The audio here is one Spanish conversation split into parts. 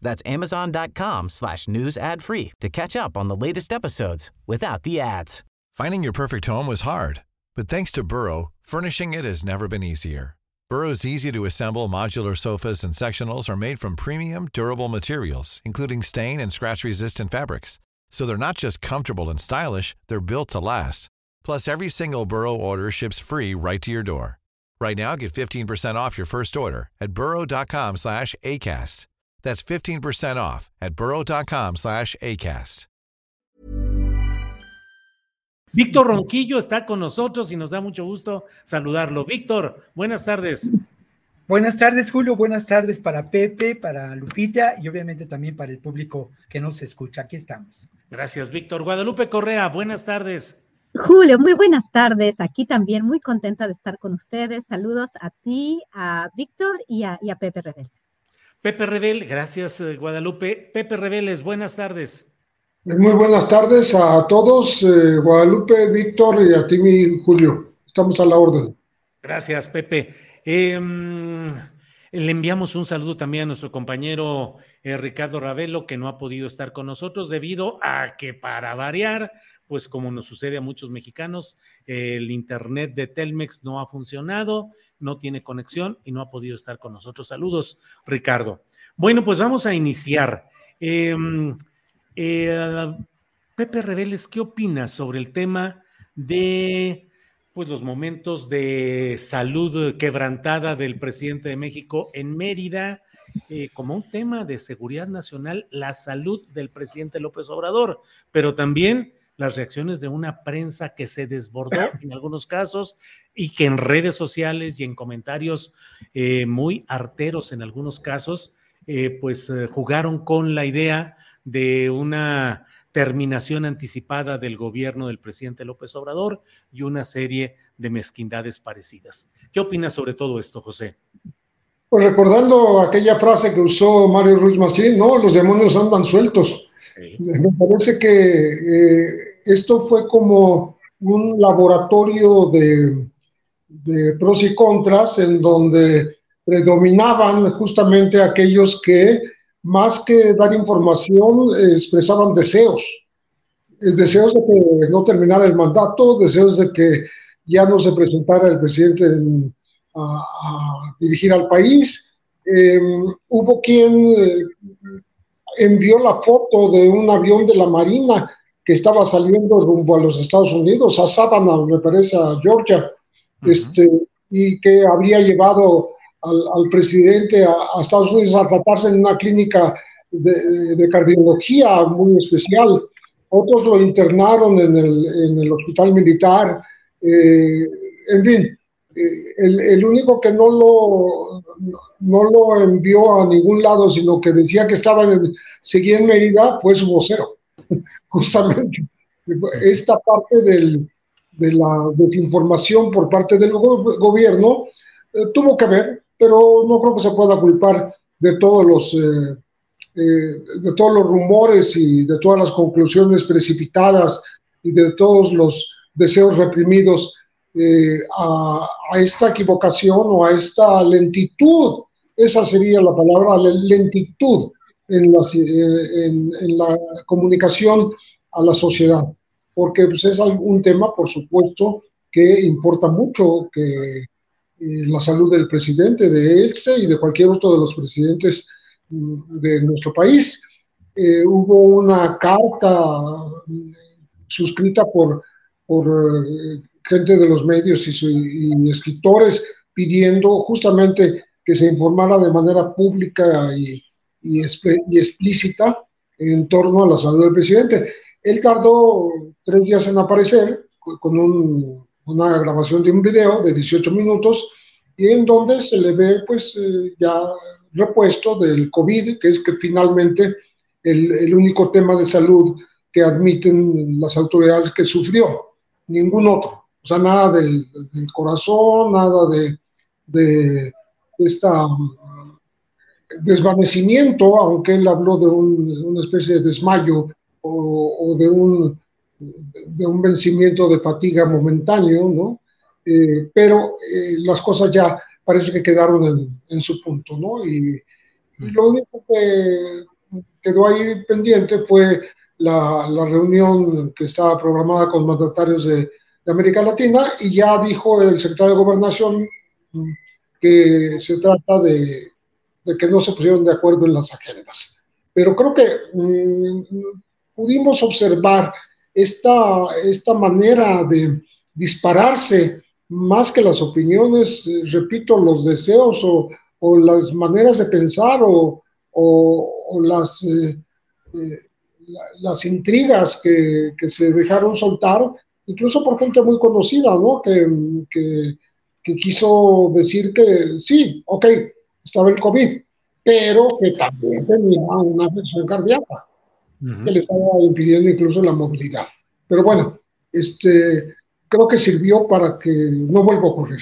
That's amazon.com slash news ad free to catch up on the latest episodes without the ads. Finding your perfect home was hard, but thanks to Burrow, furnishing it has never been easier. Burrow's easy to assemble modular sofas and sectionals are made from premium, durable materials, including stain and scratch resistant fabrics. So they're not just comfortable and stylish, they're built to last. Plus, every single Burrow order ships free right to your door. Right now, get 15% off your first order at burrow.com slash ACAST. That's 15% off at burrow.com slash ACAST. Víctor Ronquillo está con nosotros y nos da mucho gusto saludarlo. Víctor, buenas tardes. Buenas tardes, Julio. Buenas tardes para Pepe, para Lupita y obviamente también para el público que nos escucha. Aquí estamos. Gracias, Víctor. Guadalupe Correa, buenas tardes. Julio, muy buenas tardes. Aquí también muy contenta de estar con ustedes. Saludos a ti, a Víctor y a, y a Pepe Reveles. Pepe Rebel, gracias eh, Guadalupe. Pepe Reveles, buenas tardes. Muy buenas tardes a todos, eh, Guadalupe, Víctor y a ti, mi Julio. Estamos a la orden. Gracias, Pepe. Em, le enviamos un saludo también a nuestro compañero eh, Ricardo Ravelo, que no ha podido estar con nosotros debido a que, para variar, pues como nos sucede a muchos mexicanos, el Internet de Telmex no ha funcionado, no tiene conexión y no ha podido estar con nosotros. Saludos, Ricardo. Bueno, pues vamos a iniciar. Em, eh, Pepe Reveles, ¿qué opinas sobre el tema de pues, los momentos de salud quebrantada del presidente de México en Mérida? Eh, como un tema de seguridad nacional, la salud del presidente López Obrador, pero también las reacciones de una prensa que se desbordó en algunos casos y que en redes sociales y en comentarios eh, muy arteros en algunos casos, eh, pues eh, jugaron con la idea de una terminación anticipada del gobierno del presidente López Obrador y una serie de mezquindades parecidas. ¿Qué opinas sobre todo esto, José? Pues recordando aquella frase que usó Mario Ruiz Massieu, no, los demonios andan sueltos. Me parece que esto fue como un laboratorio de, pros y contras en donde predominaban justamente aquellos que más que dar información expresaban deseos, deseos de que no terminara el mandato, deseos de que ya no se presentara el presidente a, dirigir al país. Em, hubo quien eh, envió la foto de un avión de la Marina que estaba saliendo rumbo a los Estados Unidos, a Savannah, me parece, a Georgia, este, y que había llevado al, presidente a, Estados Unidos a tratarse en una clínica de, cardiología muy especial. Otros lo internaron en el, hospital militar. Eh, en fin, eh, el, único que no lo, no lo envió a ningún lado, sino que decía que estaba en, seguía en Mérida, fue su vocero. justamente esta parte del, de la desinformación por parte del gobierno eh, tuvo que ver, pero no creo que se pueda culpar de todos los eh, eh, de todos los rumores y de todas las conclusiones precipitadas y de todos los deseos reprimidos a, a, esta equivocación o a esta lentitud. Esa sería la palabra, lentitud en, eh, en, la comunicación a la sociedad, porque pues, es un tema, por supuesto, que importa mucho, que eh, la salud del presidente, de este y de cualquier otro de los presidentes mm, de nuestro país. Eh, hubo una carta mm, suscrita por, por gente de los medios y, y, escritores pidiendo justamente que se informara de manera pública y, y, explícita en torno a la salud del presidente. Él tardó tres días en aparecer con una grabación de un video de 18 minutos y en donde se le ve pues eh, ya repuesto del COVID, que es que finalmente el, único tema de salud que admiten las autoridades que sufrió, ningún otro. O sea, nada del, corazón, nada de, de esta desvanecimiento, aunque él habló de, una especie de desmayo o, de, un, de un vencimiento de fatiga momentáneo, ¿no? Eh, pero eh, las cosas ya parece que quedaron en, su punto, ¿no? Y, lo único que quedó ahí pendiente fue la, la, reunión que estaba programada con mandatarios de, de América Latina y ya dijo el secretario de Gobernación que se trata de de que no se pusieron de acuerdo en las agendas. Pero creo que mm, pudimos observar esta, esta manera de dispararse más que las opiniones, repito, los deseos o, las maneras de pensar o, las, eh, eh, las intrigas que, se dejaron soltar, incluso por gente muy conocida, ¿no? Que, que quiso decir que sí, ok, estaba el COVID, pero que también tenía una afección cardíaca que le estaba impidiendo incluso la movilidad. Pero bueno, este, creo que sirvió para que no vuelva a ocurrir.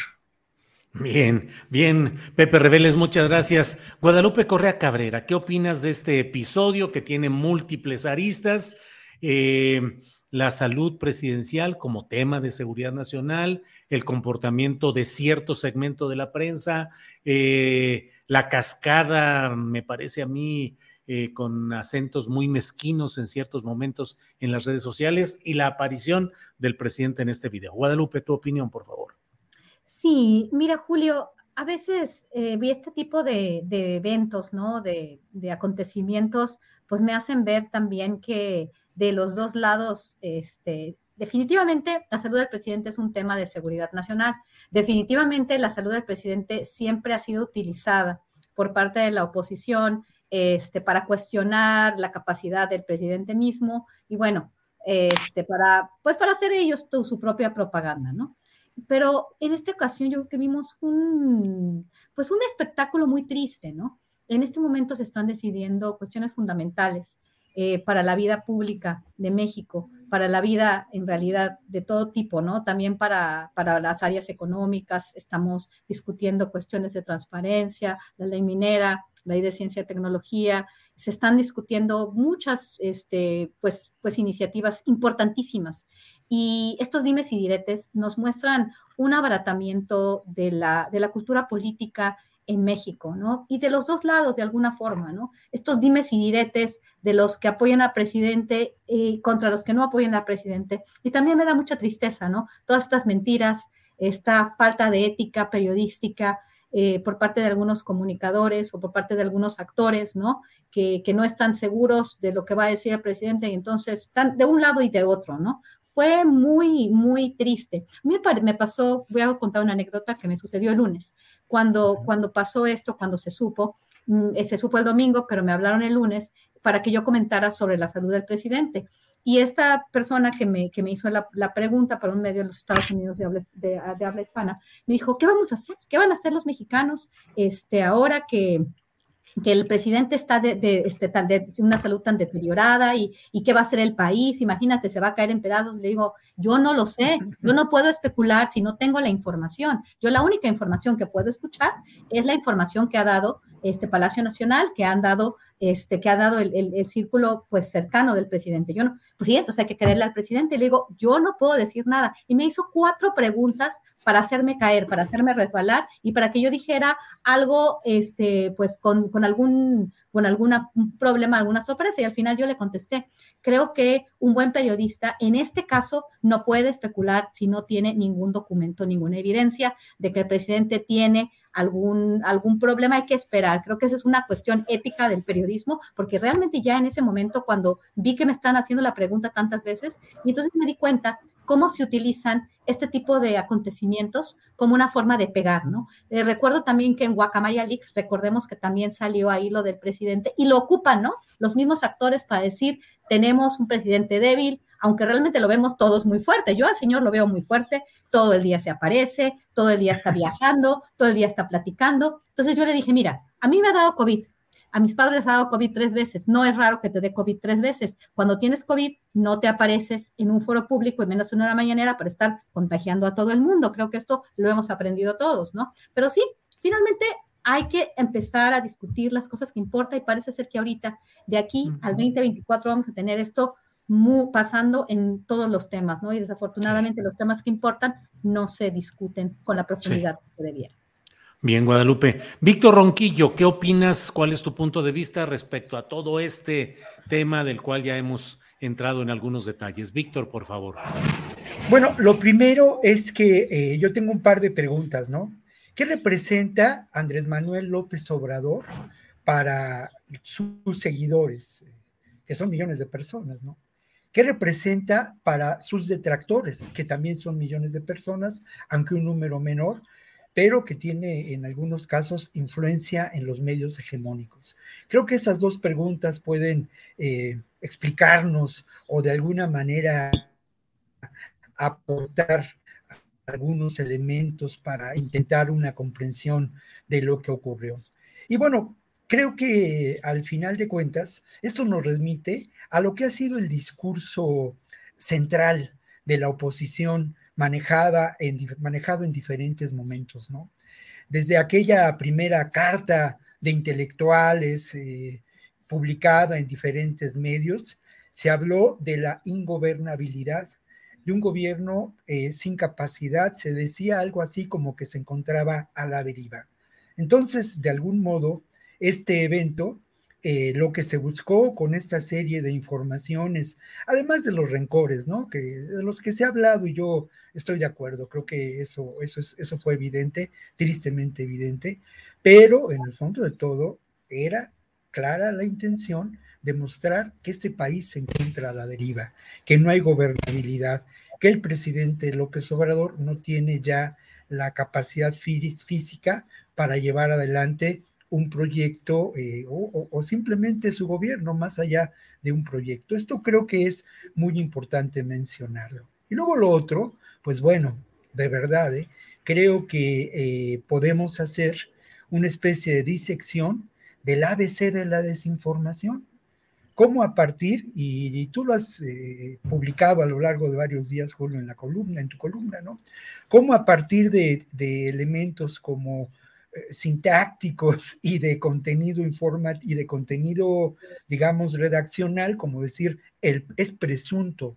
Bien, bien, Pepe Reveles, muchas gracias. Guadalupe Correa Cabrera, ¿qué opinas de este episodio que tiene múltiples aristas? Eh, la salud presidencial como tema de seguridad nacional, el comportamiento de cierto segmento de la prensa, eh, la cascada, me parece a mí, eh, con acentos muy mezquinos en ciertos momentos en las redes sociales y la aparición del presidente en este video. Guadalupe, tu opinión, por favor. Sí, mira, Julio, a veces eh, vi este tipo de, eventos, ¿no? De, de acontecimientos, pues me hacen ver también que de los dos lados, este, definitivamente la salud del presidente es un tema de seguridad nacional. Definitivamente la salud del presidente siempre ha sido utilizada por parte de la oposición este, para cuestionar la capacidad del presidente mismo y bueno, este, para, pues para hacer ellos su propia propaganda, ¿no? Pero en esta ocasión yo creo que vimos un, pues un espectáculo muy triste, ¿no? En este momento se están decidiendo cuestiones fundamentales eh, para la vida pública de México, para la vida en realidad de todo tipo, ¿no? También para, para las áreas económicas, estamos discutiendo cuestiones de transparencia, la ley minera, la ley de ciencia y tecnología, se están discutiendo muchas este, pues, pues iniciativas importantísimas. Y estos dimes y diretes nos muestran un abaratamiento de la, de la cultura política en México, ¿no? Y de los dos lados, de alguna forma, ¿no? Estos dimes y diretes de los que apoyan al presidente y contra los que no apoyan al presidente. Y también me da mucha tristeza, ¿no? Todas estas mentiras, esta falta de ética periodística eh, por parte de algunos comunicadores o por parte de algunos actores, ¿no? Que, que no están seguros de lo que va a decir el presidente y entonces están de un lado y de otro, ¿no? Fue muy, muy triste. Me, me pasó, voy a contar una anécdota que me sucedió el lunes. Cuando, cuando pasó esto, cuando se supo, mm, eh, se supo el domingo, pero me hablaron el lunes para que yo comentara sobre la salud del presidente. Y esta persona que me, que me hizo la, la, pregunta para un medio de los Estados Unidos de habla, de, de habla hispana, me dijo, ¿qué vamos a hacer? ¿Qué van a hacer los mexicanos este, ahora que, que el presidente está de, este, tan de, una salud tan deteriorada y, y, qué va a hacer el país, imagínate, se va a caer en pedazos. Le digo, yo no lo sé, yo no puedo especular si no tengo la información. Yo la única información que puedo escuchar es la información que ha dado este Palacio Nacional, que han dado, este, que ha dado el, el, círculo pues cercano del presidente. Yo no, pues sí, entonces hay que creerle al presidente. Y le digo, yo no puedo decir nada. Y me hizo cuatro preguntas para hacerme caer, para hacerme resbalar y para que yo dijera algo, este, pues con, con algún, con alguna problema, alguna sorpresa. Y al final yo le contesté, creo que un buen periodista en este caso no puede especular si no tiene ningún documento, ninguna evidencia de que el presidente tiene algún, algún problema, hay que esperar. Creo que esa es una cuestión ética del periodismo, porque realmente ya en ese momento, cuando vi que me están haciendo la pregunta tantas veces, y entonces me di cuenta cómo se utilizan este tipo de acontecimientos como una forma de pegar, ¿no? Eh, recuerdo también que en Guacamaya Leaks, recordemos que también salió ahí lo del presidente y lo ocupan, ¿no? Los mismos actores para decir, tenemos un presidente débil, aunque realmente lo vemos todos muy fuerte. Yo al señor lo veo muy fuerte, todo el día se aparece, todo el día está viajando, todo el día está platicando. Entonces yo le dije, mira, a mí me ha dado COVID, a mis padres les ha dado COVID tres veces. No es raro que te dé COVID tres veces. Cuando tienes COVID, no te apareces en un foro público y menos en una mañanera para estar contagiando a todo el mundo. Creo que esto lo hemos aprendido todos, ¿no? Pero sí, finalmente hay que empezar a discutir las cosas que importan y parece ser que ahorita, de aquí al 2024, vamos a tener esto pasando en todos los temas, ¿no? Y desafortunadamente los temas que importan no se discuten con la profundidad que debiera. Bien, Guadalupe. Víctor Ronquillo, ¿qué opinas? ¿Cuál es tu punto de vista respecto a todo este tema del cual ya hemos entrado en algunos detalles? Víctor, por favor. Bueno, lo primero es que eh, yo tengo un par de preguntas, ¿no? ¿Qué representa Andrés Manuel López Obrador para sus seguidores, que son millones de personas, ¿no? ¿Qué representa para sus detractores, que también son millones de personas, aunque un número menor, pero que tiene en algunos casos influencia en los medios hegemónicos? Creo que esas dos preguntas pueden eh, explicarnos o de alguna manera aportar algunos elementos para intentar una comprensión de lo que ocurrió. Y bueno, creo que al final de cuentas, esto nos remite a lo que ha sido el discurso central de la oposición manejada manejado en diferentes momentos, ¿no? Desde aquella primera carta de intelectuales eh, publicada en diferentes medios, se habló de la ingobernabilidad de un gobierno eh, sin capacidad, se decía algo así como que se encontraba a la deriva. Entonces, de algún modo, este evento, eh, lo que se buscó con esta serie de informaciones, además de los rencores, ¿no? Que, de los que se ha hablado y yo estoy de acuerdo, creo que eso, eso, es, eso fue evidente, tristemente evidente, pero en el fondo de todo era clara la intención de mostrar que este país se encuentra a la deriva, que no hay gobernabilidad, que el presidente López Obrador no tiene ya la capacidad física para llevar adelante un proyecto eh, o, simplemente su gobierno más allá de un proyecto. Esto creo que es muy importante mencionarlo. Y luego lo otro, pues bueno, de verdad, eh, creo que eh, podemos hacer una especie de disección del ABC de la desinformación cómo a partir, y, tú lo has publicado a lo largo de varios días, Julio, en la columna, en tu columna, ¿no? Cómo a partir de, elementos como sintácticos y de contenido informa y de contenido, digamos, redaccional, como decir, el, es presunto,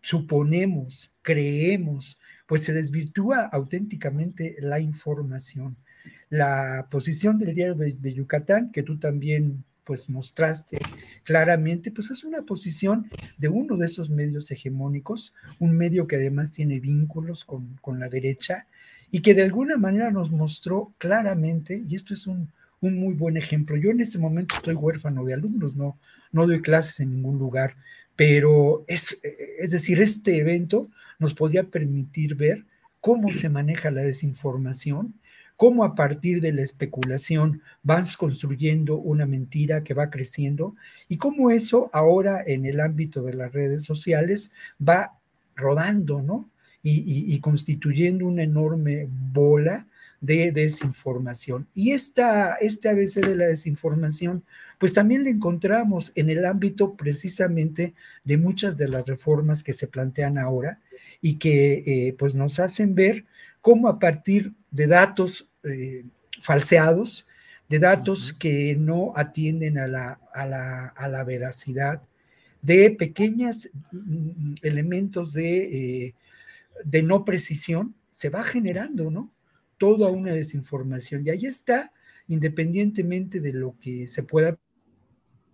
suponemos, creemos, pues se desvirtúa auténticamente la información. La posición del diario de Yucatán, que tú también pues mostraste claramente, pues es una posición de uno de esos medios hegemónicos, un medio que además tiene vínculos con, la derecha y que de alguna manera nos mostró claramente, y esto es un, muy buen ejemplo, yo en este momento estoy huérfano de alumnos, no, no doy clases en ningún lugar, pero es, es decir, este evento nos podría permitir ver cómo se maneja la desinformación, cómo a partir de la especulación vas construyendo una mentira que va creciendo y cómo eso ahora en el ámbito de las redes sociales va rodando, ¿no? Y, constituyendo una enorme bola de desinformación. Y esta, este ABC de la desinformación, pues también la encontramos en el ámbito precisamente de muchas de las reformas que se plantean ahora y que eh, pues nos hacen ver cómo a partir de datos eh, falseados, de datos que no atienden a la, a la, a la veracidad, de pequeños mm, elementos de, eh, de no precisión, se va generando, ¿no? Toda una desinformación. Y ahí está, independientemente de lo que se pueda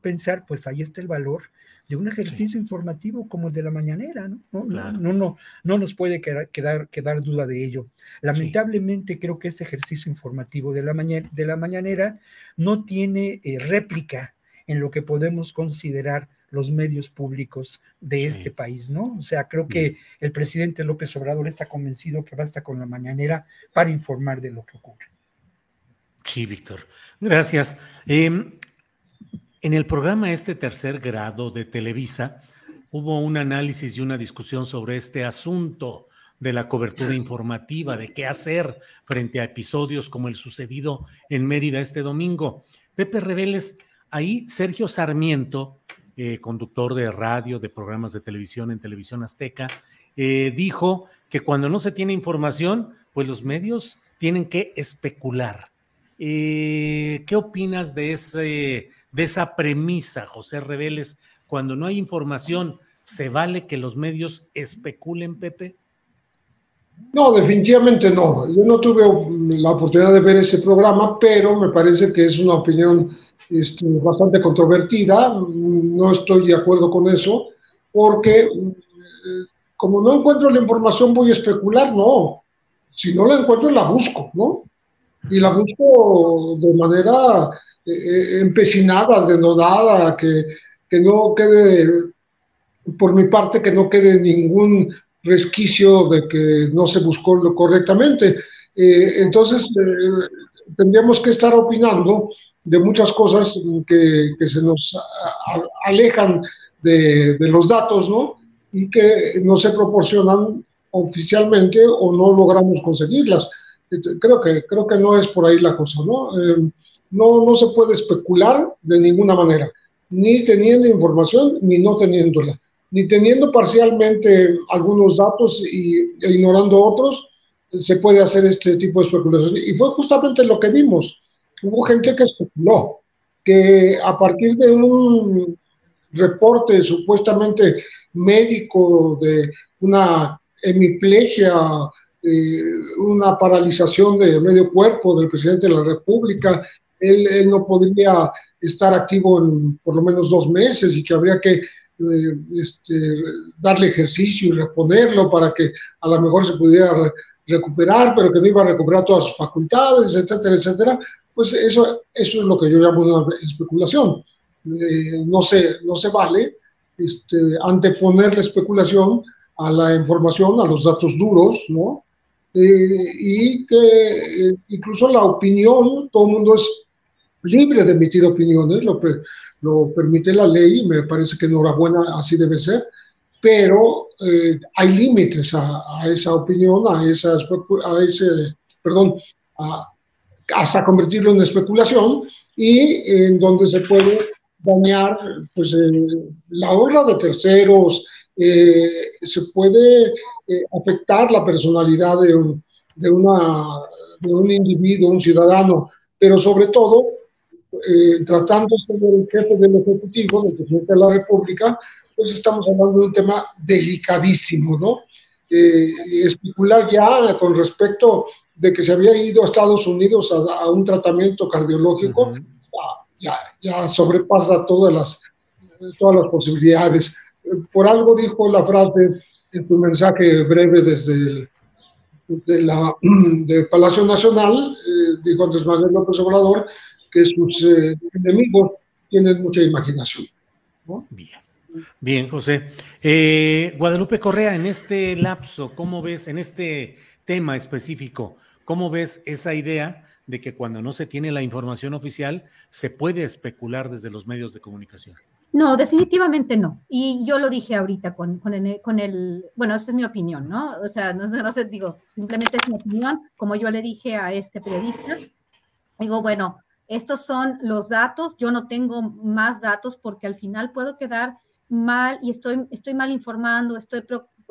pensar, pues ahí está el valor de un ejercicio informativo como el de la mañanera, ¿no? No, no, no, nos puede quedar, quedar, duda de ello. Lamentablemente creo que ese ejercicio informativo de la, de la mañanera no tiene eh, réplica en lo que podemos considerar los medios públicos de este país, ¿no? O sea, creo que el presidente López Obrador está convencido que basta con la mañanera para informar de lo que ocurre. Sí, Víctor. Gracias. Em, en el programa Este Tercer Grado de Televisa hubo un análisis y una discusión sobre este asunto de la cobertura informativa, de qué hacer frente a episodios como el sucedido en Mérida este domingo. Pepe Reveles, ahí Sergio Sarmiento, eh, conductor de radio, de programas de televisión en Televisión Azteca, eh, dijo que cuando no se tiene información, pues los medios tienen que especular. Eh, ¿Qué opinas de, ese, de esa premisa, José Reveles? Cuando no hay información, ¿se vale que los medios especulen, Pepe? No, definitivamente no. Yo no tuve la oportunidad de ver ese programa, pero me parece que es una opinión este, bastante controvertida. No estoy de acuerdo con eso, porque eh, como no encuentro la información voy a especular, no. Si no la encuentro, la busco, ¿no? Y la busco de manera eh, eh, empecinada, denodada, que, que no quede, por mi parte, que no quede ningún resquicio de que no se buscó correctamente. Eh, entonces, eh, tendríamos que estar opinando de muchas cosas que, se nos alejan de, de, los datos, ¿no? Y que no se proporcionan oficialmente o no logramos conseguirlas. Creo que, creo que no es por ahí la cosa, ¿no? Eh, no, no se puede especular de ninguna manera, ni teniendo información ni no teniéndola ni teniendo parcialmente algunos datos y, e ignorando otros, se puede hacer este tipo de especulaciones. Y fue justamente lo que vimos. Hubo gente que especuló que a partir de un reporte supuestamente médico de una hemiplegia, eh, una paralización de medio cuerpo del presidente de la República, él, él no podría estar activo en por lo menos dos meses y que habría que este, darle ejercicio y reponerlo para que a lo mejor se pudiera recuperar, pero que no iba a recuperar todas sus facultades, etcétera, etcétera, pues eso, eso es lo que yo llamo una especulación. Eh, no, se, no se vale este, anteponer la especulación a la información, a los datos duros, ¿no? Eh, y que incluso la opinión, todo el mundo es libre de emitir opiniones, lo lo permite la ley, me parece que enhorabuena, así debe ser, pero eh, hay límites a, esa opinión, a, esa, a ese, perdón, hasta convertirlo en especulación y en donde se puede dañar pues, eh, la honra de terceros, eh, se puede afectar la personalidad de un, de, una, de un individuo, un ciudadano, pero sobre todo eh, tratándose del jefe del Ejecutivo, del presidente de la República, pues estamos hablando de un tema delicadísimo, ¿no? Eh, especular ya con respecto de que se había ido a Estados Unidos a, un tratamiento cardiológico, ya, ya, sobrepasa todas las, todas las posibilidades. Por algo dijo la frase en su mensaje breve desde el, desde la, del Palacio Nacional, eh, dijo Andrés Manuel López Obrador, que sus eh, enemigos tienen mucha imaginación. Bien. Bien, José. Eh, Guadalupe Correa, en este lapso, ¿cómo ves, en este tema específico, cómo ves esa idea de que cuando no se tiene la información oficial se puede especular desde los medios de comunicación? No, definitivamente no. Y yo lo dije ahorita con, con, el, con el, bueno, esa es mi opinión, ¿no? O sea, no, no sé, digo, simplemente es mi opinión, como yo le dije a este periodista, digo, bueno, estos son los datos, yo no tengo más datos porque al final puedo quedar mal y estoy, estoy mal informando, estoy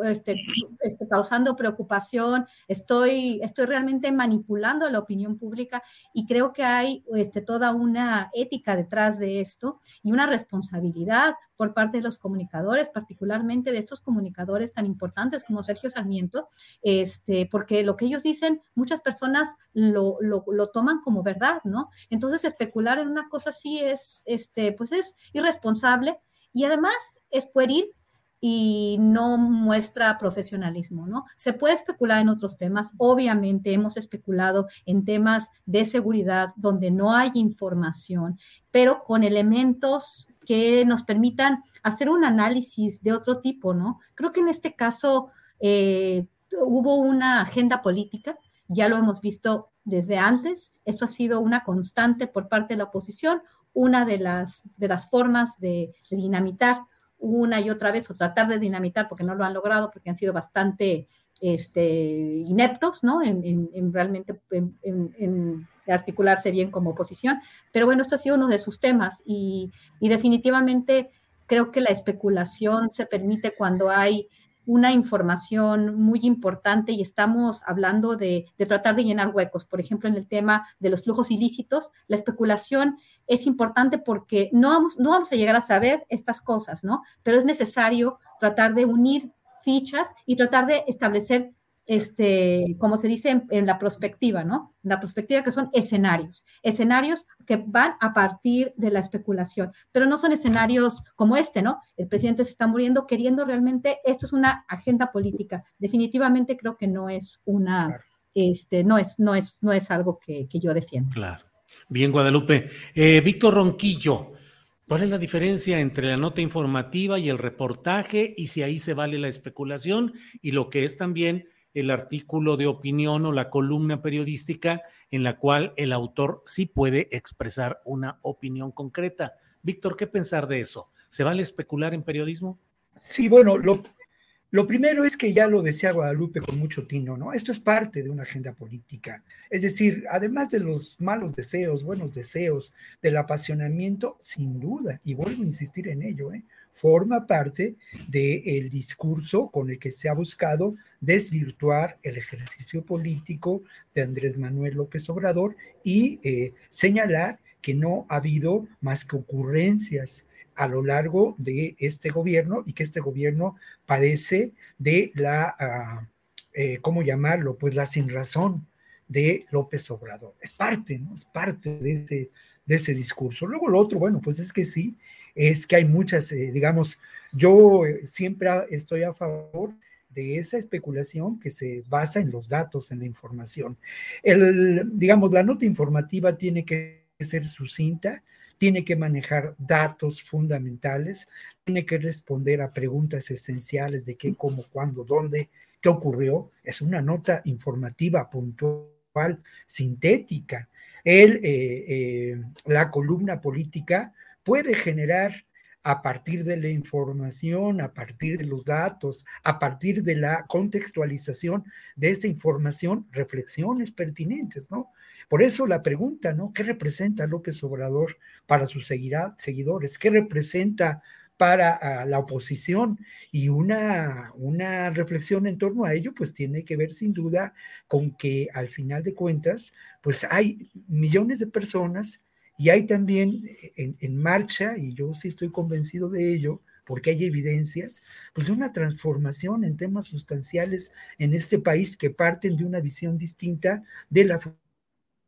este, este, causando preocupación, estoy, estoy realmente manipulando la opinión pública y creo que hay este, toda una ética detrás de esto y una responsabilidad por parte de los comunicadores, particularmente de estos comunicadores tan importantes como Sergio Sarmiento, este, porque lo que ellos dicen, muchas personas lo, lo, toman como verdad, ¿no? Entonces, especular en una cosa así es, este, pues es irresponsable y además es pueril y no muestra profesionalismo, ¿no? Se puede especular en otros temas, obviamente hemos especulado en temas de seguridad donde no hay información, pero con elementos que nos permitan hacer un análisis de otro tipo, ¿no? Creo que en este caso eh, hubo una agenda política, ya lo hemos visto desde antes, esto ha sido una constante por parte de la oposición, una de las, de las formas de, de dinamitar una y otra vez o tratar de dinamitar porque no lo han logrado, porque han sido bastante este, ineptos, ¿no? En, realmente en, articularse bien como oposición. Pero bueno, esto ha sido uno de sus temas y definitivamente creo que la especulación se permite cuando hay una información muy importante y estamos hablando de, tratar de llenar huecos. Por ejemplo, en el tema de los flujos ilícitos, la especulación es importante porque no vamos, no vamos a llegar a saber estas cosas, ¿no? Pero es necesario tratar de unir fichas y tratar de establecer este, como se dice en, la perspectiva, ¿no? La perspectiva que son escenarios, escenarios que van a partir de la especulación, pero no son escenarios como este, ¿no? El presidente se está muriendo queriendo realmente, esto es una agenda política. Definitivamente creo que no es una, este, no es, no es, no es algo que, yo defiendo. Claro. Bien, Guadalupe. Eh, Víctor Ronquillo, ¿Cuál es la diferencia entre la nota informativa y el reportaje y si ahí se vale la especulación y lo que es también el artículo de opinión o la columna periodística en la cual el autor sí puede expresar una opinión concreta. Víctor, ¿qué pensar de eso? ¿Se vale especular en periodismo? Sí, bueno, lo, primero es que ya lo decía Guadalupe con mucho tino, ¿no? Esto es parte de una agenda política. Es decir, además de los malos deseos, buenos deseos, del apasionamiento, sin duda, y vuelvo a insistir en ello, ¿eh? Forma parte del discurso con el que se ha buscado desvirtuar el ejercicio político de Andrés Manuel López Obrador y eh, señalar que no ha habido más que ocurrencias a lo largo de este gobierno y que este gobierno padece de la, ah, eh, ¿cómo llamarlo? Pues la sin razón de López Obrador. Es parte, ¿no? Es parte de ese, de ese discurso. Luego lo otro, bueno, pues es que sí, es que hay muchas, eh, digamos, yo eh, siempre estoy a favor de esa especulación que se basa en los datos, en la información. El, digamos, la nota informativa tiene que ser sucinta, tiene que manejar datos fundamentales, tiene que responder a preguntas esenciales de qué, cómo, cuándo, dónde, qué ocurrió. Es una nota informativa puntual, sintética. El, eh, la columna política puede generar a partir de la información, a partir de los datos, a partir de la contextualización de esa información, reflexiones pertinentes, ¿no? Por eso la pregunta, ¿no? ¿Qué representa López Obrador para sus seguidores? ¿Qué representa para ah, la oposición? Y una, una reflexión en torno a ello, pues tiene que ver sin duda con que al final de cuentas, pues hay millones de personas y hay también eh, en, marcha, y yo sí estoy convencido de ello, porque hay evidencias, pues una transformación en temas sustanciales en este país que parten de una visión distinta de la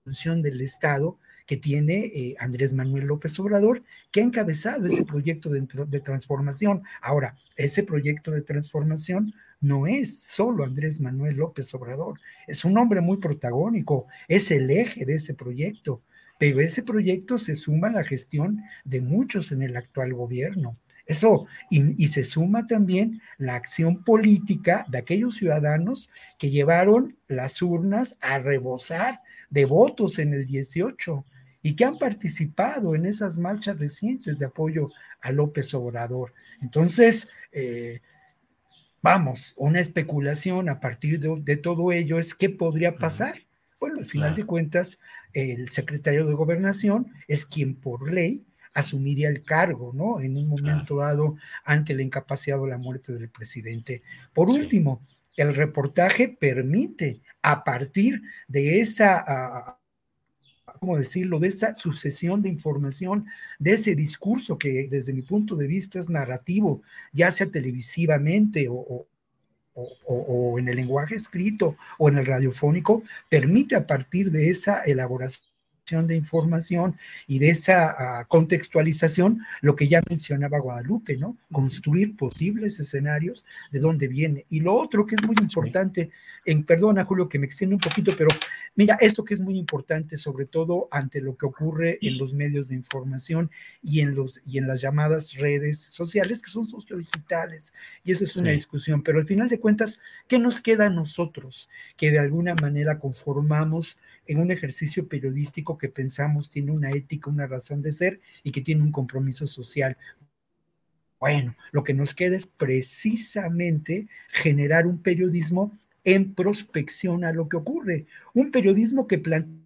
función del Estado que tiene eh, Andrés Manuel López Obrador, que ha encabezado ese proyecto de, de transformación. Ahora, ese proyecto de transformación no es solo Andrés Manuel López Obrador, es un hombre muy protagónico, es el eje de ese proyecto pero ese proyecto se suma a la gestión de muchos en el actual gobierno. Eso, y, se suma también la acción política de aquellos ciudadanos que llevaron las urnas a rebosar de votos en el 18 y que han participado en esas marchas recientes de apoyo a López Obrador. Entonces, eh, vamos, una especulación a partir de, todo ello es qué podría pasar. Bueno, al final de cuentas, el secretario de gobernación es quien por ley asumiría el cargo, ¿no? En un momento dado ante la incapacidad o la muerte del presidente. Por último, el reportaje permite, a partir de esa, ¿cómo decirlo?, de esa sucesión de información, de ese discurso que desde mi punto de vista es narrativo, ya sea televisivamente o, o, en el lenguaje escrito o en el radiofónico, permite a partir de esa elaboración de información y de esa ah, contextualización, lo que ya mencionaba Guadalupe, ¿no? Construir posibles escenarios de dónde viene. Y lo otro que es muy importante, en, perdona Julio que me extiende un poquito, pero mira, esto que es muy importante, sobre todo ante lo que ocurre en los medios de información y en, los, y en las llamadas redes sociales, que son sociodigitales, y eso es una discusión, pero al final de cuentas, ¿qué nos queda a nosotros que de alguna manera conformamos en un ejercicio periodístico que pensamos tiene una ética, una razón de ser y que tiene un compromiso social. Bueno, lo que nos queda es precisamente generar un periodismo en prospección a lo que ocurre, un periodismo que plantea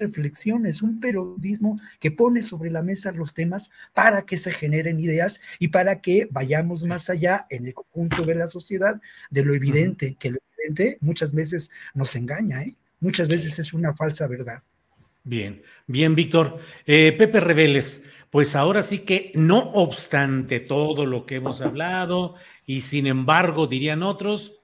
reflexiones, un periodismo que pone sobre la mesa los temas para que se generen ideas y para que vayamos más allá en el conjunto de la sociedad de lo evidente, que lo evidente muchas veces nos engaña, ¿eh? muchas veces es una falsa verdad. Bien, bien, Víctor. Eh, Pepe Reveles, pues ahora sí que no obstante todo lo que hemos hablado y sin embargo, dirían otros,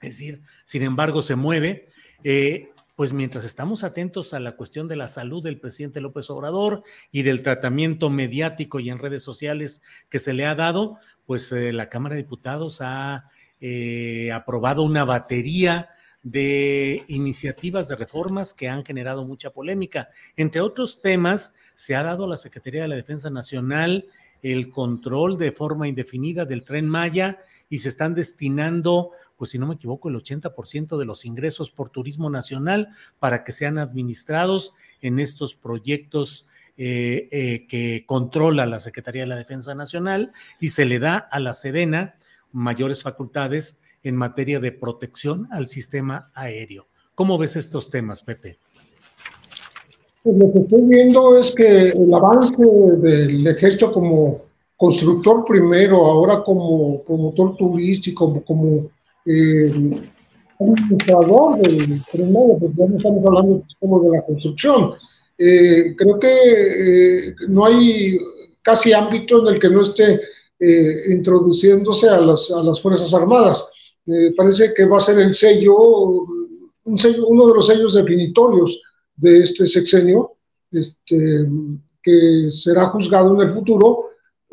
es decir, sin embargo se mueve, eh, pues mientras estamos atentos a la cuestión de la salud del presidente López Obrador y del tratamiento mediático y en redes sociales que se le ha dado, pues eh, la Cámara de Diputados ha aprobado una batería de iniciativas de reformas que han generado mucha polémica. Entre otros temas, se ha dado a la Secretaría de la Defensa Nacional el control de forma indefinida del tren Maya y se están destinando, pues si no me equivoco, el 80% de los ingresos por turismo nacional para que sean administrados en estos proyectos eh, eh, que controla la Secretaría de la Defensa Nacional y se le da a la Sedena mayores facultades en materia de protección al sistema aéreo. ¿Cómo ves estos temas, Pepe? Pues lo que estoy viendo es que el avance del ejército como constructor primero, ahora como promotor turístico, como, eh, administrador del primero, porque ya no estamos hablando como de la construcción. Eh, creo que eh, no hay casi ámbito en el que no esté introduciéndose a las, a las Fuerzas Armadas parece que va a ser el sello, un sello, uno de los sellos definitorios de este sexenio, este, que será juzgado en el futuro,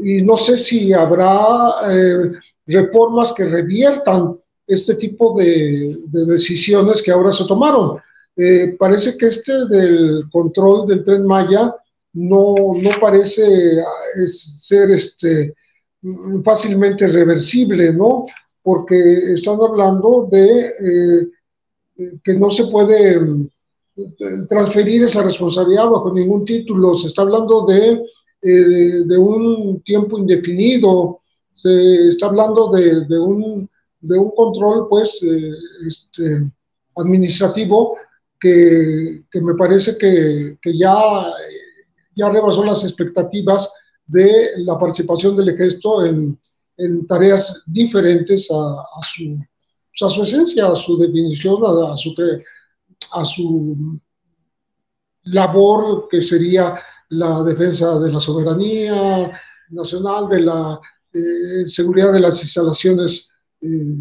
y no sé si habrá eh, reformas que reviertan este tipo de, decisiones que ahora se tomaron. Eh, parece que este del control del tren Maya no, no parece eh, ser este, fácilmente reversible, ¿no? porque están hablando de que no se puede eh, transferir esa responsabilidad bajo ningún título, se está hablando de, eh, de un tiempo indefinido, se está hablando de, de, un, de un, control pues este, administrativo que, que, me parece que, que ya, ya rebasó las expectativas de la participación del ejército en, en tareas diferentes a, su, a, su, esencia, a su definición, a, su, a su labor que sería la defensa de la soberanía nacional, de la eh, seguridad de las instalaciones eh,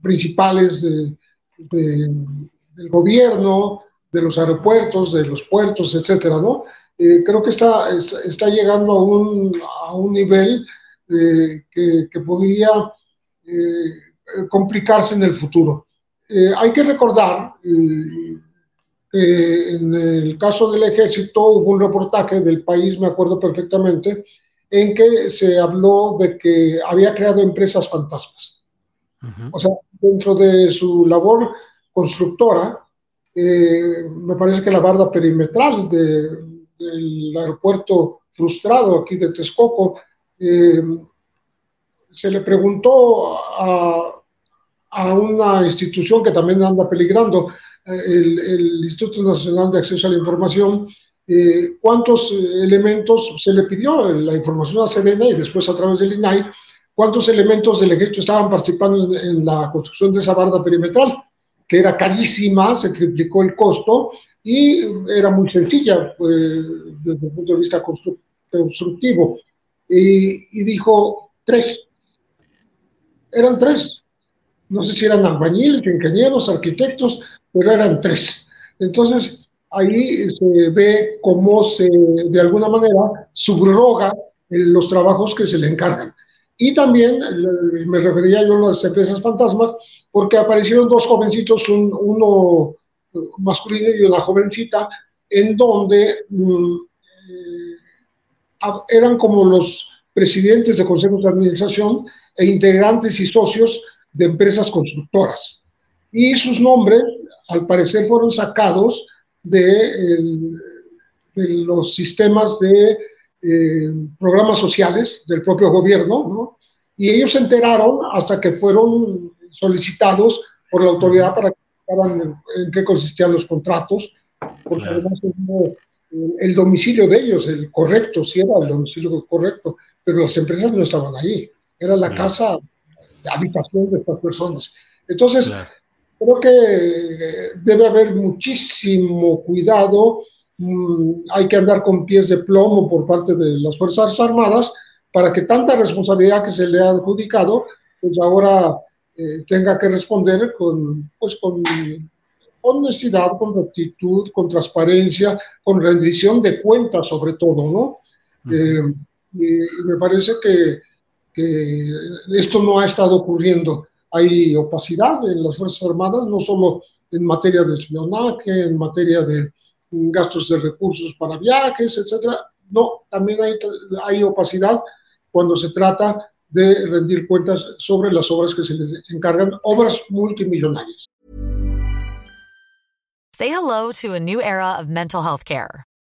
principales del gobierno, de los aeropuertos, de los puertos, etcétera, ¿no? Eh, creo que está, está, llegando a un, a un nivel eh, que, podría complicarse en el futuro. Hay que recordar que en el caso del ejército hubo un reportaje del país, me acuerdo perfectamente, en que se habló de que había creado empresas fantasmas. O sea, dentro de su labor constructora, me parece que la barda perimetral del aeropuerto frustrado aquí de Texcoco eh, se le preguntó a, una institución que también anda peligrando, eh, el, Instituto Nacional de Acceso a la Información, eh, cuántos elementos se le pidió la información a Sedena y después a través del INAI, cuántos elementos del ejército estaban participando en, la construcción de esa barda perimetral, que era carísima, se triplicó el costo y era muy sencilla pues, desde el punto de vista constructivo y, dijo tres. Eran tres. No sé si eran albañiles, ingenieros, arquitectos, pero eran tres. Entonces, ahí se ve cómo se, de alguna manera, subroga los trabajos que se le encargan. Y también me refería yo a las empresas fantasmas, porque aparecieron dos jovencitos, uno masculino y una jovencita, en donde mm, eh, eran como los presidentes de consejos de administración e integrantes y socios de empresas constructoras. Y sus nombres, al parecer, fueron sacados de, los sistemas de eh, programas sociales del propio gobierno, ¿no? Y ellos se enteraron hasta que fueron solicitados por la autoridad para que en, en qué consistían los contratos, porque además el domicilio de ellos, el correcto, sí era el domicilio correcto, pero las empresas no estaban ahí, era la casa habitación de estas personas. Entonces, creo que eh, debe haber muchísimo cuidado, mm, hay que andar con pies de plomo por parte de las Fuerzas Armadas para que tanta responsabilidad que se le ha adjudicado, pues ahora eh, tenga que responder con, pues con honestidad, con rectitud, con transparencia, con rendición de cuentas sobre todo, ¿no? Eh, y me parece que, que, esto no ha estado ocurriendo. Hay opacidad en las Fuerzas Armadas, no solo en materia de espionaje, en materia de gastos de recursos para viajes, etcétera. No, también hay, hay opacidad cuando se trata de rendir cuentas sobre las obras que se les encargan, obras multimillonarias. Say hello to a new era of mental health care.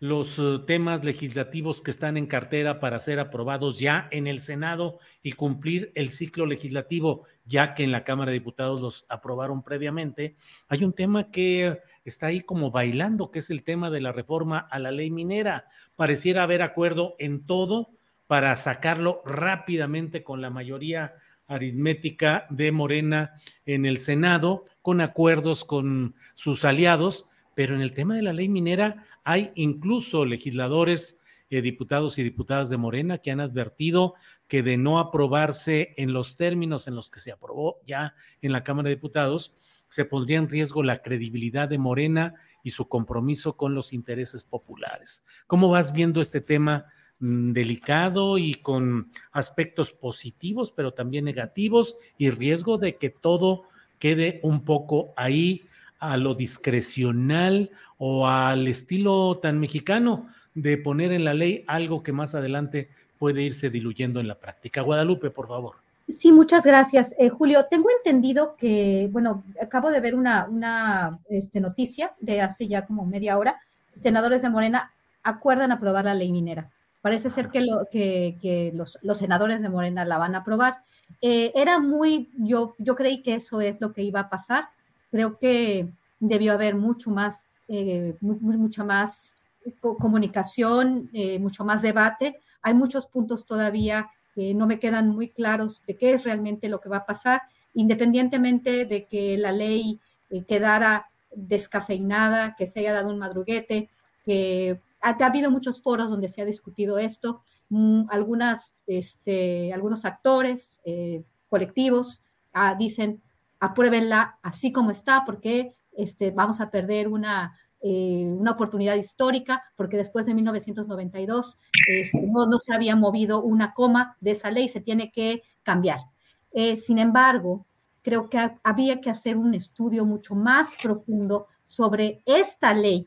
los eh, temas legislativos que están en cartera para ser aprobados ya en el Senado y cumplir el ciclo legislativo, ya que en la Cámara de Diputados los aprobaron previamente. Hay un tema que está ahí como bailando, que es el tema de la reforma a la ley minera. Pareciera haber acuerdo en todo para sacarlo rápidamente con la mayoría aritmética de Morena en el Senado, con acuerdos con sus aliados, pero en el tema de la ley minera hay incluso legisladores, eh, diputados y diputadas de Morena que han advertido que de no aprobarse en los términos en los que se aprobó ya en la Cámara de Diputados, se pondría en riesgo la credibilidad de Morena y su compromiso con los intereses populares. ¿Cómo vas viendo este tema mm, delicado y con aspectos positivos, pero también negativos y riesgo de que todo quede un poco ahí a lo discrecional o al estilo tan mexicano de poner en la ley algo que más adelante puede irse diluyendo en la práctica. Guadalupe, por favor. Sí, muchas gracias, eh, Julio. Tengo entendido que, bueno, acabo de ver una, una este, noticia de hace ya como media hora. Senadores de Morena acuerdan aprobar la ley minera. Parece ser que, lo, que, que los, los, senadores de Morena la van a aprobar. Eh, era muy, yo, yo creí que eso es lo que iba a pasar creo que debió haber mucho más, eh, mucha más comunicación, eh, mucho más debate. Hay muchos puntos todavía que no me quedan muy claros de qué es realmente lo que va a pasar, independientemente de que la ley eh, quedara descafeinada, que se haya dado un madruguete, que ha, habido muchos foros donde se ha discutido esto, mm, algunas, este, algunos actores colectivos ah, dicen apruébenla así como está, porque este, vamos a perder una, eh, una oportunidad histórica, porque después de 1992 este, no, no, se había movido una coma de esa ley, se tiene que cambiar. Eh, sin embargo, creo que había que hacer un estudio mucho más profundo sobre esta ley,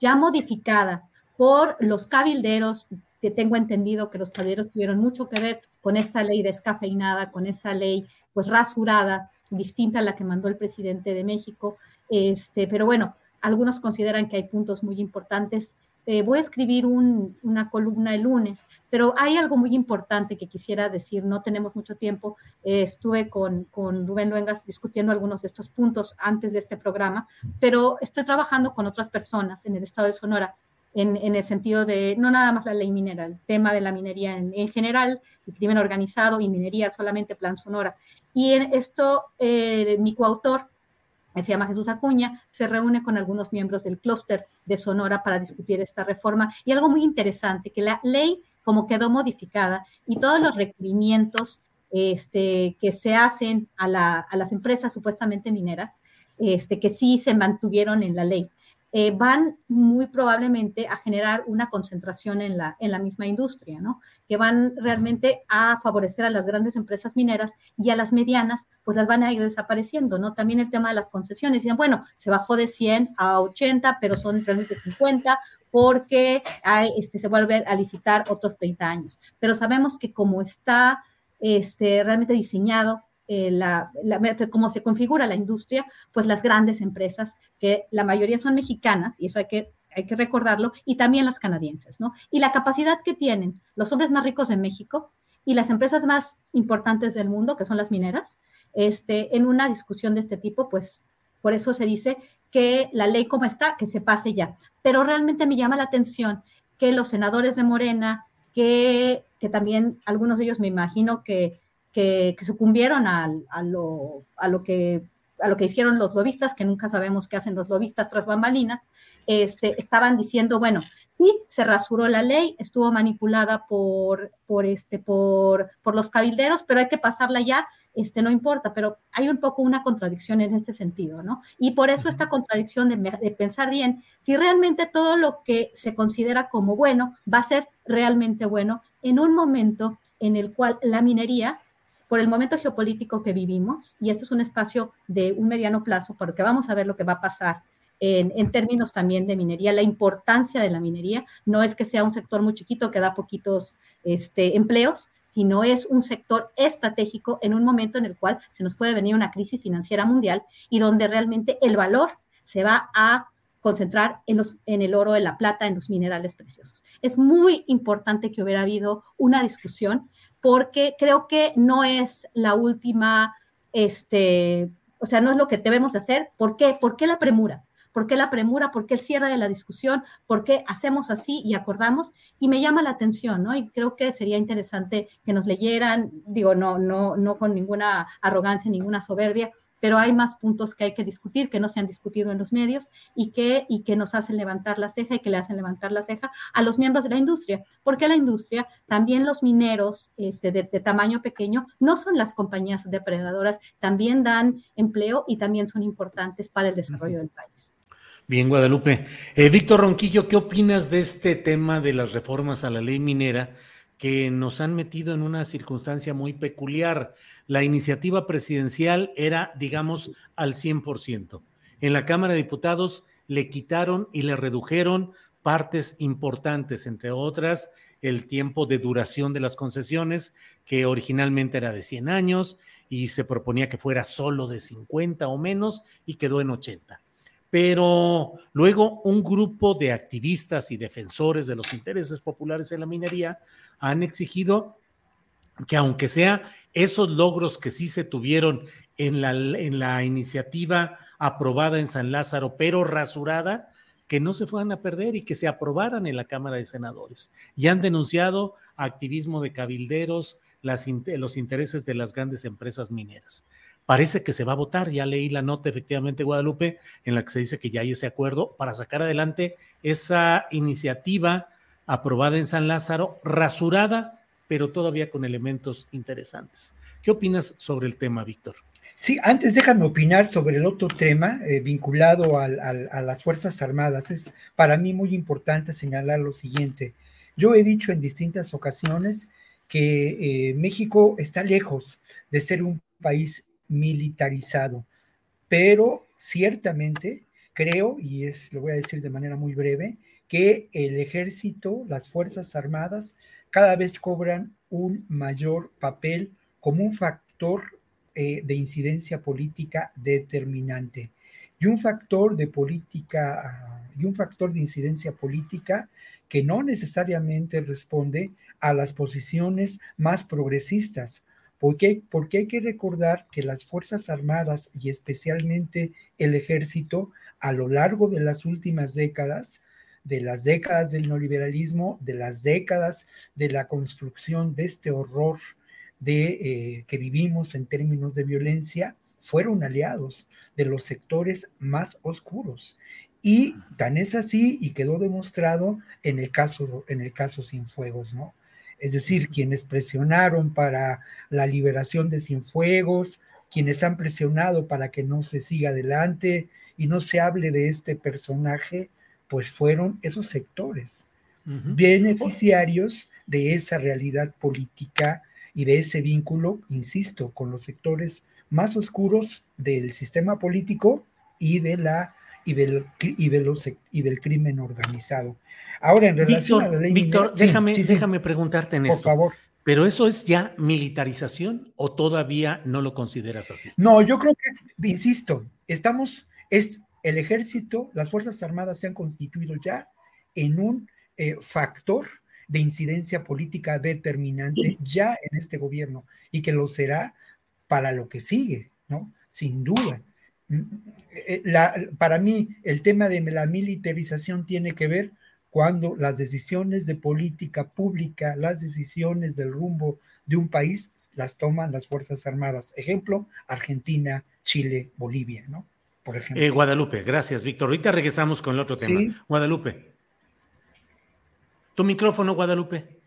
ya modificada por los cabilderos, que tengo entendido que los cabilderos tuvieron mucho que ver con esta ley descafeinada, con esta ley pues rasurada, distinta a la que mandó el presidente de México. Este, pero bueno, algunos consideran que hay puntos muy importantes. eh, voy a escribir una columna el lunes, pero hay algo muy importante que quisiera decir, no tenemos mucho tiempo, eh, estuve con, con Rubén Luengas discutiendo algunos de estos puntos antes de este programa, pero estoy trabajando con otras personas en el estado de Sonora. En, en, el sentido de no nada más la ley minera, el tema de la minería en, en general, el crimen organizado y minería solamente plan Sonora. Y en esto, eh, mi coautor, se llama Jesús Acuña, se reúne con algunos miembros del clúster de Sonora para discutir esta reforma. Y algo muy interesante, que la ley como quedó modificada y todos los requerimientos este, que se hacen a, las empresas supuestamente mineras, este, que sí se mantuvieron en la ley. Eh, van muy probablemente a generar una concentración en la, en la misma industria, ¿no? Que van realmente a favorecer a las grandes empresas mineras y a las medianas, pues las van a ir desapareciendo, ¿no? También el tema de las concesiones. Dicen, bueno, se bajó de 100 a 80, pero son realmente 50 porque hay, este, se vuelve a licitar otros 30 años. Pero sabemos que como está este, realmente diseñado eh, la, cómo se configura la industria, pues las grandes empresas, que la mayoría son mexicanas, y eso hay que, hay que recordarlo, y también las canadienses, ¿no? Y la capacidad que tienen los hombres más ricos de México y las empresas más importantes del mundo, que son las mineras, este, en una discusión de este tipo, pues por eso se dice que la ley como está, que se pase ya. Pero realmente me llama la atención que los senadores de Morena, que, que también algunos de ellos me imagino que que, sucumbieron a, lo, a, lo, que a lo que hicieron los lobistas, que nunca sabemos qué hacen los lobistas tras bambalinas, este, estaban diciendo, bueno, sí, se rasuró la ley, estuvo manipulada por, por, este, por, por los cabilderos, pero hay que pasarla ya, este, no importa, pero hay un poco una contradicción en este sentido, ¿no? Y por eso esta contradicción de, de pensar bien si realmente todo lo que se considera como bueno va a ser realmente bueno en un momento en el cual la minería por el momento geopolítico que vivimos, y este es un espacio de un mediano plazo, porque vamos a ver lo que va a pasar en, términos también de minería, la importancia de la minería, no es que sea un sector muy chiquito que da poquitos este, empleos, sino es un sector estratégico en un momento en el cual se nos puede venir una crisis financiera mundial y donde realmente el valor se va a concentrar en, los, en el oro, en la plata, en los minerales preciosos. Es muy importante que hubiera habido una discusión porque creo que no es la última, este, o sea, no es lo que debemos hacer. ¿Por qué? ¿Por qué la premura? ¿Por qué la premura? ¿Por qué el cierre de la discusión? ¿Por qué hacemos así y acordamos? Y me llama la atención, ¿no? Y creo que sería interesante que nos leyeran, digo, no, no, no con ninguna arrogancia, ninguna soberbia, pero hay más puntos que hay que discutir, que no se han discutido en los medios y que, y que nos hacen levantar la ceja y que le hacen levantar la ceja a los miembros de la industria, porque la industria, también los mineros este, de, tamaño pequeño, no son las compañías depredadoras, también dan empleo y también son importantes para el desarrollo del país. Bien, Guadalupe. Eh, Víctor Ronquillo, ¿qué opinas de este tema de las reformas a la ley minera que nos han metido en una circunstancia muy peculiar? la iniciativa presidencial era, digamos, al 100%. En la Cámara de Diputados le quitaron y le redujeron partes importantes, entre otras el tiempo de duración de las concesiones, que originalmente era de 100 años y se proponía que fuera solo de 50 o menos y quedó en 80. Pero luego un grupo de activistas y defensores de los intereses populares en la minería han exigido que aunque sea esos logros que sí se tuvieron en la, iniciativa aprobada en San Lázaro, pero rasurada, que no se fueran a perder y que se aprobaran en la Cámara de Senadores. Y han denunciado activismo de cabilderos, los intereses de las grandes empresas mineras. Parece que se va a votar, ya leí la nota efectivamente, Guadalupe, en la que se dice que ya hay ese acuerdo para sacar adelante esa iniciativa aprobada en San Lázaro, rasurada, pero todavía con elementos interesantes. ¿Qué opinas sobre el tema, Víctor? Sí, antes déjame opinar sobre el otro tema eh, vinculado a las Fuerzas Armadas. Es para mí muy importante señalar lo siguiente. Yo he dicho en distintas ocasiones que eh, México está lejos de ser un país militarizado, pero ciertamente creo, y es, lo voy a decir de manera muy breve, que el ejército, las Fuerzas Armadas, cada vez cobran un mayor papel como un factor eh, de incidencia política determinante. Y un factor de política, y un factor de incidencia política que no necesariamente responde a las posiciones más progresistas. Porque, porque hay que recordar que las Fuerzas Armadas y especialmente el ejército a lo largo de las últimas décadas, de las décadas del neoliberalismo, de las décadas de la construcción de este horror de, eh, que vivimos en términos de violencia, fueron aliados de los sectores más oscuros. Y tan es así y quedó demostrado en el caso, en el caso Cienfuegos, ¿no? Es decir, quienes presionaron para la liberación de Cienfuegos, quienes han presionado para que no se siga adelante y no se hable de este personaje, pues fueron esos sectores beneficiarios de esa realidad política y de ese vínculo, insisto, con los sectores más oscuros del sistema político y de la y del, y de los, y del crimen organizado. Ahora, en relación a la ley Víctor, déjame, déjame preguntarte en Por favor. ¿Pero eso es ya militarización o todavía no lo consideras así? No, yo creo que, insisto, estamos, es el ejército, las Fuerzas Armadas se han constituido ya en un eh, factor de incidencia política determinante ya en este gobierno y que lo será para lo que sigue, ¿no? Sin duda. Eh, la, para mí, el tema de la militarización tiene que ver cuando las decisiones de política pública, las decisiones del rumbo de un país, las toman las Fuerzas Armadas. Ejemplo, Argentina, Chile, Bolivia, ¿no? Por ejemplo. Eh, Guadalupe, gracias, Víctor. Ahorita regresamos con el otro tema. Guadalupe. Tu micrófono, Guadalupe.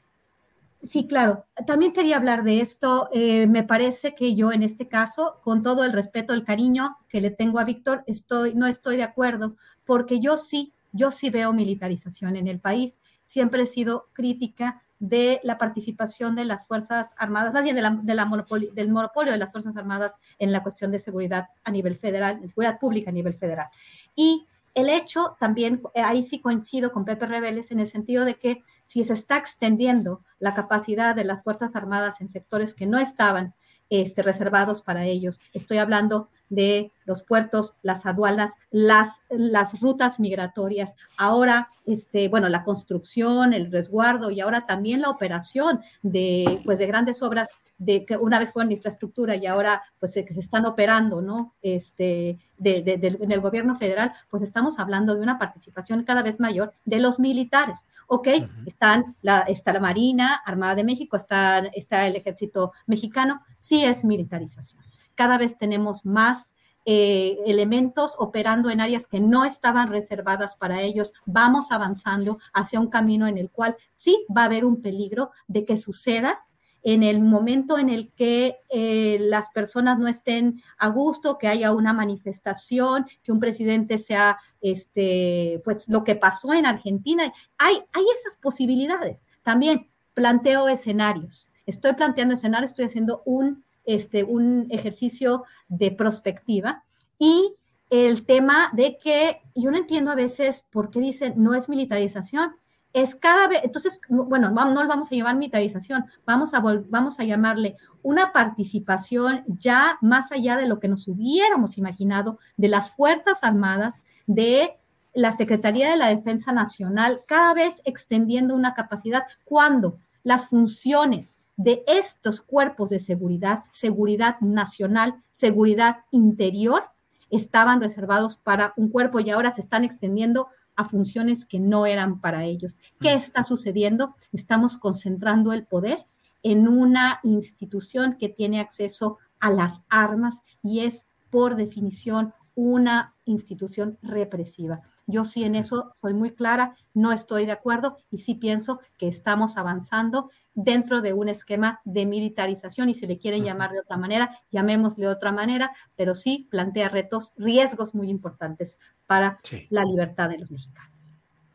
Sí, claro. También quería hablar de esto. Eh, me parece que yo en este caso, con todo el respeto, el cariño que le tengo a Víctor, estoy, no estoy de acuerdo, porque yo sí, yo sí veo militarización en el país. Siempre he sido crítica de la participación de las Fuerzas Armadas, más bien de la, del monopolio de las Fuerzas Armadas en la cuestión de seguridad a nivel federal, de seguridad pública a nivel federal. Y el hecho también, eh, ahí sí coincido con Pepe Rebeles en el sentido de que si se está extendiendo la capacidad de las Fuerzas Armadas en sectores que no estaban este, reservados para ellos, estoy hablando de los puertos, las aduanas, las, las rutas migratorias, ahora, este, bueno, la construcción, el resguardo y ahora también la operación de, pues, de grandes obras de que una vez fueron infraestructura y ahora pues se, se están operando, ¿no? Este, de, de, en el gobierno federal, pues estamos hablando de una participación cada vez mayor de los militares, ¿ok? Están la, está la Marina Armada de México, está, está el ejército mexicano, sí es militarización. Cada vez tenemos más eh, elementos operando en áreas que no estaban reservadas para ellos. Vamos avanzando hacia un camino en el cual sí va a haber un peligro de que suceda en el momento en el que eh, las personas no estén a gusto, que haya una manifestación, que un presidente sea, este, pues lo que pasó en Argentina, hay, hay esas posibilidades. También planteo escenarios. Estoy planteando escenarios, estoy haciendo un, este, un ejercicio de prospectiva y el tema de que yo no entiendo a veces por qué dicen no es militarización es cada vez, entonces, bueno, no, lo vamos a llamar militarización, vamos a, vamos a llamarle una participación ya más allá de lo que nos hubiéramos imaginado de las Fuerzas Armadas, de la Secretaría de la Defensa Nacional, cada vez extendiendo una capacidad. Cuando las funciones de estos cuerpos de seguridad, seguridad nacional, seguridad interior, estaban reservados para un cuerpo y ahora se están extendiendo a funciones que no eran para ellos. ¿Qué está sucediendo? Estamos concentrando el poder en una institución que tiene acceso a las armas y es por definición una institución represiva. Yo sí en eso soy muy clara, no estoy de acuerdo y sí pienso que estamos avanzando dentro de un esquema de militarización y si le quieren llamar de otra manera, llamémosle de otra manera, pero sí plantea retos, riesgos muy importantes para la libertad de los mexicanos.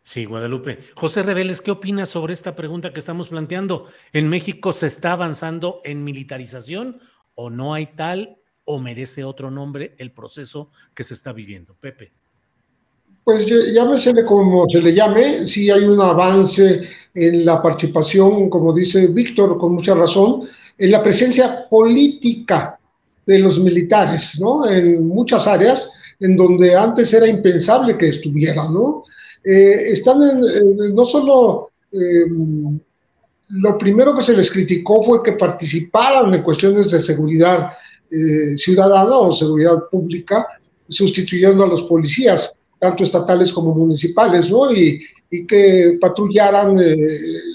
Sí, Guadalupe. José Reveles, ¿qué opinas sobre esta pregunta que estamos planteando? ¿En México se está avanzando en militarización o no hay tal o merece otro nombre el proceso que se está viviendo? Pepe. Pues llámesele como se le llame, sí hay un avance en la participación, como dice Víctor, con mucha razón, en la presencia política de los militares, ¿no? En muchas áreas en donde antes era impensable que estuviera, ¿no? eh, están en, no solo em, lo primero que se les criticó fue que participaran en cuestiones de seguridad eh, ciudadana o seguridad pública, sustituyendo a los policías, tanto estatales como municipales, ¿no? Y, y que patrullaran eh,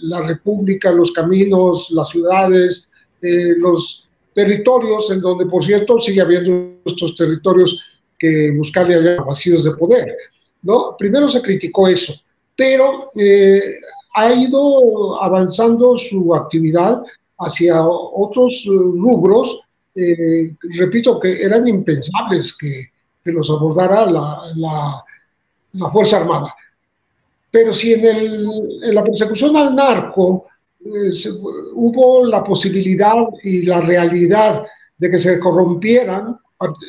la república, los caminos, las ciudades, eh, los territorios, en donde, por cierto, sigue habiendo estos territorios que buscarle vacíos de poder, ¿no? Primero se criticó eso, pero eh, ha ido avanzando su actividad hacia otros rubros, repito, que eran impensables que, que los abordara la, la Fuerza Armada. Pero si en, el, en la persecución al narco eh, hubo la posibilidad y la realidad de que se corrompieran,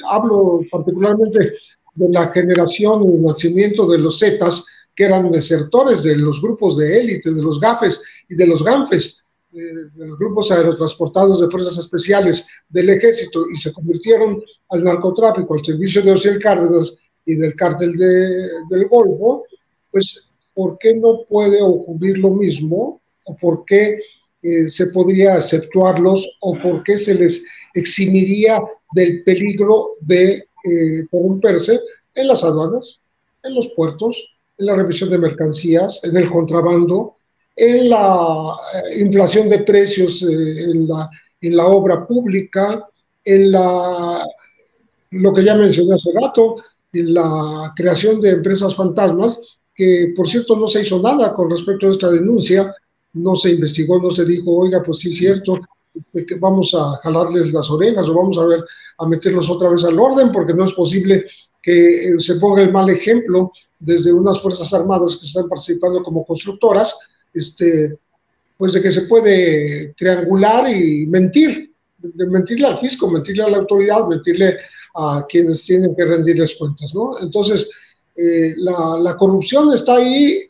hablo particularmente de la generación y nacimiento de los Zetas, que eran desertores de los grupos de élite, de los GAFES y de los GANFES, eh, de los grupos aerotransportados de fuerzas especiales del ejército, y se convirtieron al narcotráfico, al servicio de Ociel Cárdenas y del cártel de, del Golfo, pues ¿por qué no puede ocurrir lo mismo? ¿O por qué eh, se podría aceptarlos? ¿O por qué se les eximiría del peligro de eh, corromperse en las aduanas, en los puertos, en la revisión de mercancías, en el contrabando, en la eh, inflación de precios en, la, en la obra pública, en la, lo que ya mencioné hace rato, la creación de empresas fantasmas que por cierto no se hizo nada con respecto a esta denuncia, no se investigó, no se dijo, oiga, pues sí es cierto, que vamos a jalarles las orejas o vamos a ver, a meterlos otra vez al orden, porque no es posible que eh, se ponga el mal ejemplo desde unas Fuerzas Armadas que están participando como constructoras, este, pues de que se puede triangular y mentir, de mentirle al fisco, mentirle a la autoridad, mentirle a quienes tienen que rendirles cuentas, ¿no? Entonces, eh, la, corrupción está ahí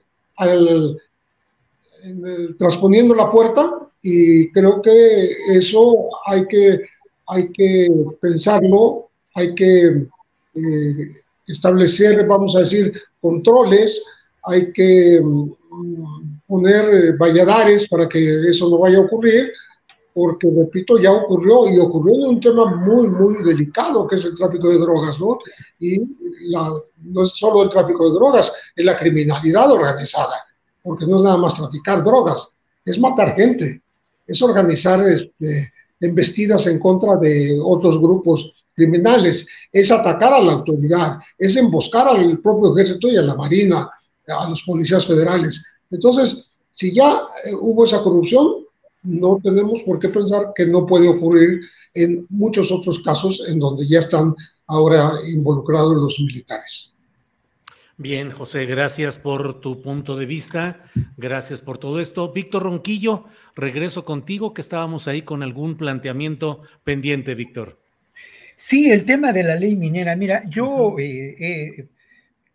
transponiendo la puerta y creo que eso hay que, hay que pensarlo, hay que eh, establecer, vamos a decir, controles, hay que mm, poner valladares para que eso no vaya a ocurrir porque, repito, ya ocurrió y ocurrió en un tema muy, muy delicado, que es el tráfico de drogas, ¿no? Y no es solo el tráfico de drogas, es la criminalidad organizada, porque no es nada más traficar drogas, es matar gente, es organizar este, embestidas en contra de otros grupos criminales, es atacar a la autoridad, es emboscar al propio ejército y a la marina, a los policías federales. Entonces, si ya eh, hubo esa corrupción, no tenemos por qué pensar que no puede ocurrir en muchos otros casos en donde ya están ahora involucrados los militares. Bien, José, gracias por tu punto de vista, gracias por todo esto. Víctor Ronquillo, regreso contigo, que estábamos ahí con algún planteamiento pendiente, Víctor. Sí, el tema de la ley minera. Mira, yo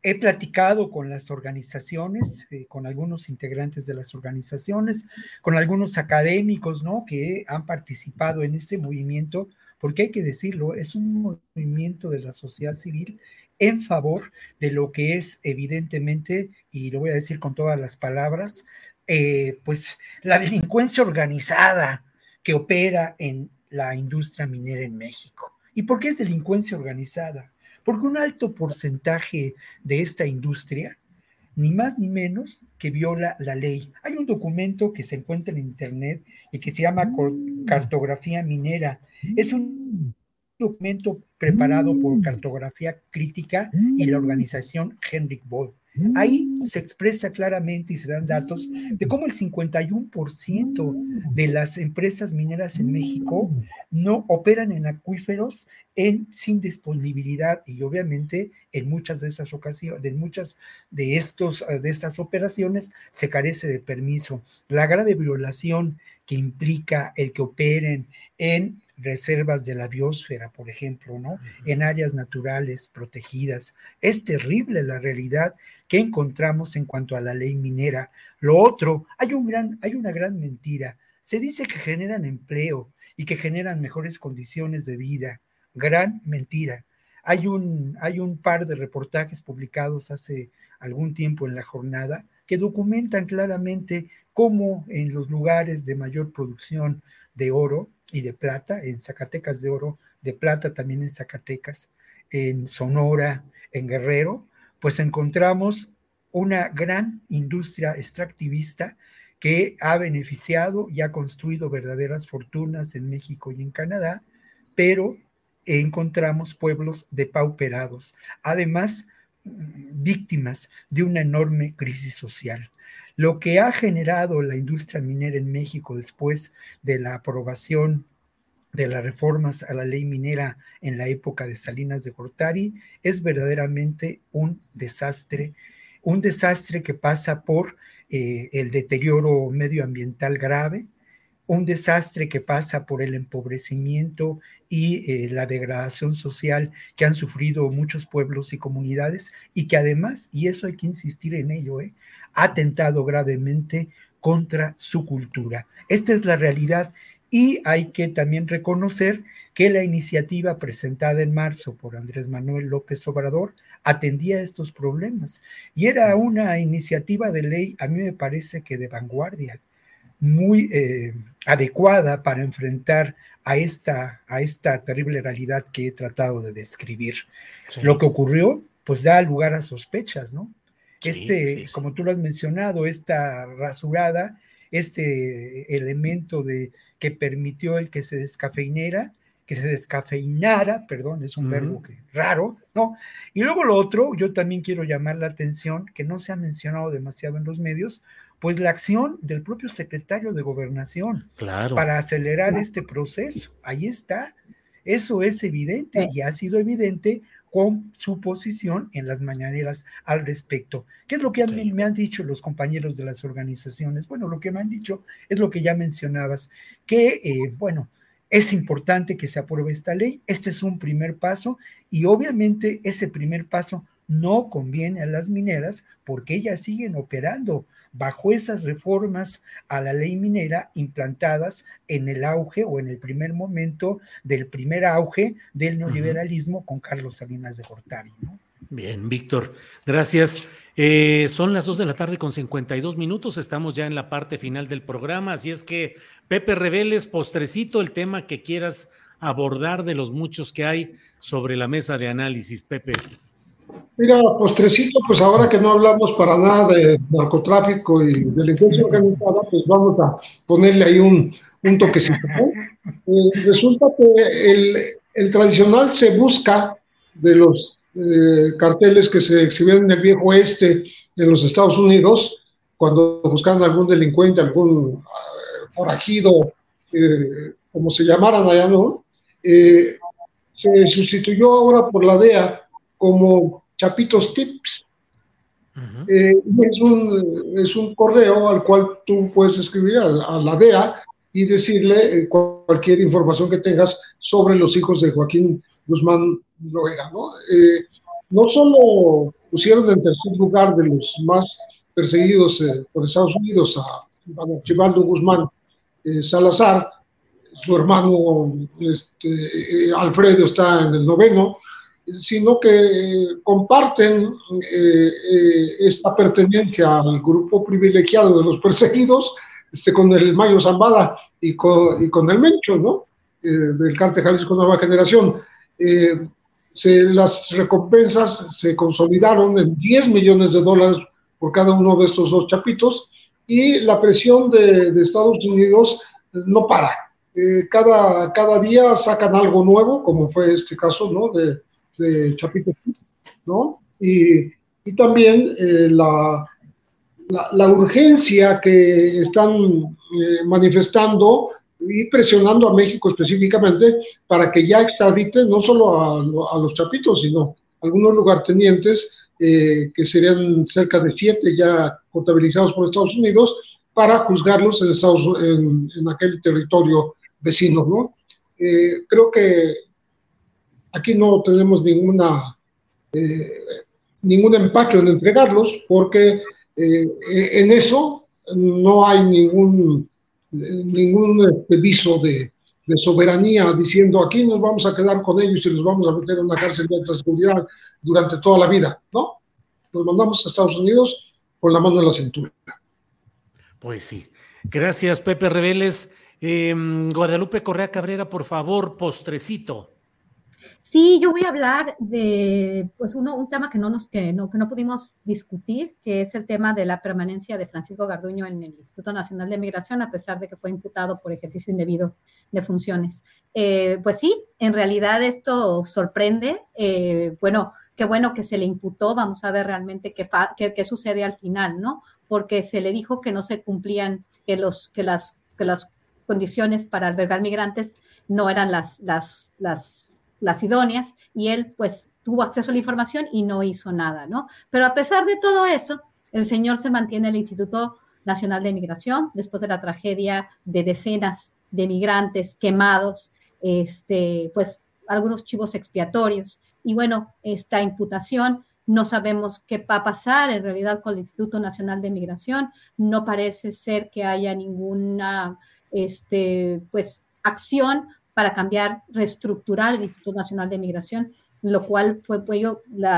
He platicado con las organizaciones, eh, con algunos integrantes de las organizaciones, con algunos académicos, ¿no? Que han participado en este movimiento, porque hay que decirlo, es un movimiento de la sociedad civil en favor de lo que es evidentemente, y lo voy a decir con todas las palabras, eh, pues la delincuencia organizada que opera en la industria minera en México. ¿Y por qué es delincuencia organizada? Porque un alto porcentaje de esta industria, ni más ni menos que viola la ley. Hay un documento que se encuentra en Internet y que se llama mm. Cartografía Minera. Es un documento preparado por mm. Cartografía Crítica y la mm. organización Henrik Boll. Ahí se expresa claramente y se dan datos de cómo el 51% de las empresas mineras en México no operan en acuíferos en, sin disponibilidad y obviamente en muchas de esas ocasiones, en muchas de, estos, de estas operaciones se carece de permiso. La grave violación que implica el que operen en reservas de la biosfera, por ejemplo, ¿no? En áreas naturales protegidas. Es terrible la realidad que encontramos en cuanto a la ley minera. Lo otro, hay, un gran, hay una gran mentira. Se dice que generan empleo y que generan mejores condiciones de vida. Gran mentira. Hay un, hay un par de reportajes publicados hace algún tiempo en la jornada que documentan claramente cómo en los lugares de mayor producción de oro y de plata, en Zacatecas de oro, de plata también en Zacatecas, en Sonora, en Guerrero, pues encontramos una gran industria extractivista que ha beneficiado y ha construido verdaderas fortunas en México y en Canadá, pero encontramos pueblos depauperados, además víctimas de una enorme crisis social. Lo que ha generado la industria minera en México después de la aprobación de las reformas a la ley minera en la época de Salinas de Gortari es verdaderamente un desastre, un desastre que pasa por eh, el deterioro medioambiental grave, un desastre que pasa por el empobrecimiento y eh, la degradación social que han sufrido muchos pueblos y comunidades y que además, y eso hay que insistir en ello, eh, ha atentado gravemente contra su cultura. Esta es la realidad y hay que también reconocer que la iniciativa presentada en marzo por Andrés Manuel López Obrador atendía estos problemas y era una iniciativa de ley, a mí me parece que de vanguardia, muy eh, adecuada para enfrentar a esta, a esta terrible realidad que he tratado de describir. Lo que ocurrió, pues da lugar a sospechas, ¿no? Este, como tú lo has mencionado, esta rasurada, este elemento de que permitió el que se descafeinara, que se descafeinara, perdón, es un verbo que, raro, ¿no? Y luego lo otro, yo también quiero llamar la atención, que no se ha mencionado demasiado en los medios, pues la acción del propio secretario de gobernación para acelerar este proceso. Ahí está. Eso es evidente y ha sido evidente con su posición en las mañaneras al respecto. ¿Qué es lo que me han dicho los compañeros de las organizaciones? Bueno, lo que me han dicho es lo que ya mencionabas, que, eh, bueno, es importante que se apruebe esta ley. Este es un primer paso y obviamente ese primer paso no conviene a las mineras porque ellas siguen operando bajo esas reformas a la ley minera implantadas en el auge o en el primer momento del primer auge del neoliberalismo con Carlos Salinas de Gortari. Bien, Víctor, gracias. Eh, son las dos de la tarde con 52 minutos, estamos ya en la parte final del programa, así es que Pepe Reveles, postrecito el tema que quieras abordar de los muchos que hay sobre la mesa de análisis, Pepe. Mira, postrecito, pues ahora que no hablamos para nada de narcotráfico y delincuencia organizada, pues vamos a ponerle ahí un, un toquecito. Eh, resulta que el, tradicional se busca de los eh, carteles que se exhibieron en el viejo oeste de los Estados Unidos, cuando buscaban algún delincuente, algún uh, forajido, eh, como se llamaran allá, ¿no? se sustituyó ahora por la DEA como Chapitos Tips. Eh, es, un, es, un, correo al cual tú puedes escribir a, la DEA y decirle eh, cualquier información que tengas sobre los hijos de Joaquín Guzmán Loera. ¿no? Eh, no solo pusieron en tercer lugar de los más perseguidos por Estados Unidos a Chivaldo Guzmán Salazar, su hermano este, Alfredo está en el noveno, sino que eh, comparten eh, eh, esta pertenencia al grupo privilegiado de los perseguidos este, con el Mayo Zambada y con, el Mencho, ¿no? del Cártel Jalisco Nueva Generación. Se, las recompensas se consolidaron en 10 millones de dólares por cada uno de estos dos chapitos y la presión de, de Estados Unidos no para. cada, cada día sacan algo nuevo, como fue este caso, ¿no? De, de Chapito, ¿no? Y, y también eh, la, la, urgencia que están eh, manifestando y presionando a México específicamente para que ya extraditen no solo a, a los chapitos, sino algunos lugartenientes, eh, que serían cerca de siete ya contabilizados por Estados Unidos, para juzgarlos en, Estados, en, en aquel territorio vecino, ¿no? creo que Aquí no tenemos ninguna, eh, ningún empacho en entregarlos porque eh, en eso no hay ningún, ningún viso de, soberanía, diciendo aquí nos vamos a quedar con ellos y los vamos a meter en una cárcel de alta seguridad durante toda la vida. No, nos mandamos a Estados Unidos con la mano en la cintura. Pues sí. Gracias, Pepe Reveles. Em, Guadalupe Correa Cabrera, por favor, postrecito. Sí, yo voy a hablar de pues uno, un tema que no, nos, que, no, que no pudimos discutir, que es el tema de la permanencia de Francisco Garduño en el Instituto Nacional de Migración, a pesar de que fue imputado por ejercicio indebido de funciones. Eh, pues sí, en realidad esto sorprende. Eh, bueno, qué bueno que se le imputó, vamos a ver realmente qué, qué, qué, sucede al final, ¿no? Porque se le dijo que no se cumplían, que, los, que, las, que las condiciones para albergar migrantes no eran las, las, las las idóneas, y él pues tuvo acceso a la información y no hizo nada, ¿no? Pero a pesar de todo eso, el señor se mantiene en el Instituto Nacional de Migración después de la tragedia de decenas de migrantes quemados, este, pues algunos chivos expiatorios. Y bueno, esta imputación no sabemos qué va a pasar en realidad con el Instituto Nacional de Migración. No parece ser que haya ninguna este, pues, acción para cambiar, reestructurar el Instituto Nacional de Migración, lo cual fue, pues,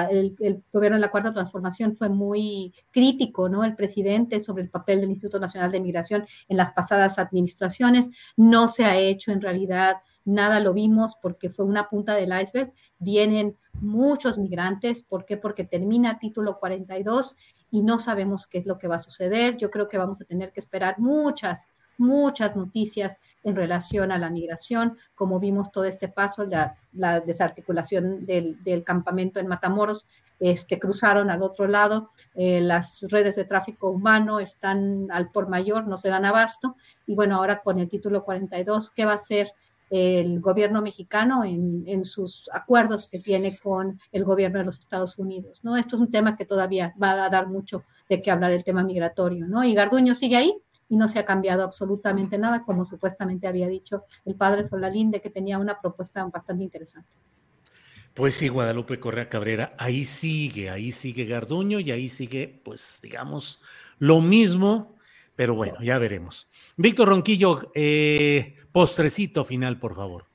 el, gobierno de la Cuarta Transformación fue muy crítico, ¿no? El presidente sobre el papel del Instituto Nacional de Migración en las pasadas administraciones. No se ha hecho en realidad nada, lo vimos porque fue una punta del iceberg. Vienen muchos migrantes, ¿por qué? Porque termina título 42 y no sabemos qué es lo que va a suceder. Yo creo que vamos a tener que esperar muchas muchas noticias en relación a la migración, como vimos todo este paso, la, la desarticulación del, campamento en Matamoros, este, cruzaron al otro lado, eh, las redes de tráfico humano están al por mayor, no se dan abasto, y bueno, ahora con el título 42, ¿qué va a hacer? el gobierno mexicano en, en, sus acuerdos que tiene con el gobierno de los Estados Unidos, ¿no? Esto es un tema que todavía va a dar mucho de qué hablar el tema migratorio, ¿no? Y Garduño sigue ahí, y no se ha cambiado absolutamente nada, como supuestamente había dicho el padre Solalín, de que tenía una propuesta bastante interesante. Pues sí, Guadalupe Correa Cabrera, ahí sigue, ahí sigue Garduño y ahí sigue, pues digamos, lo mismo, pero bueno, ya veremos. Víctor Ronquillo, eh, postrecito final, por favor.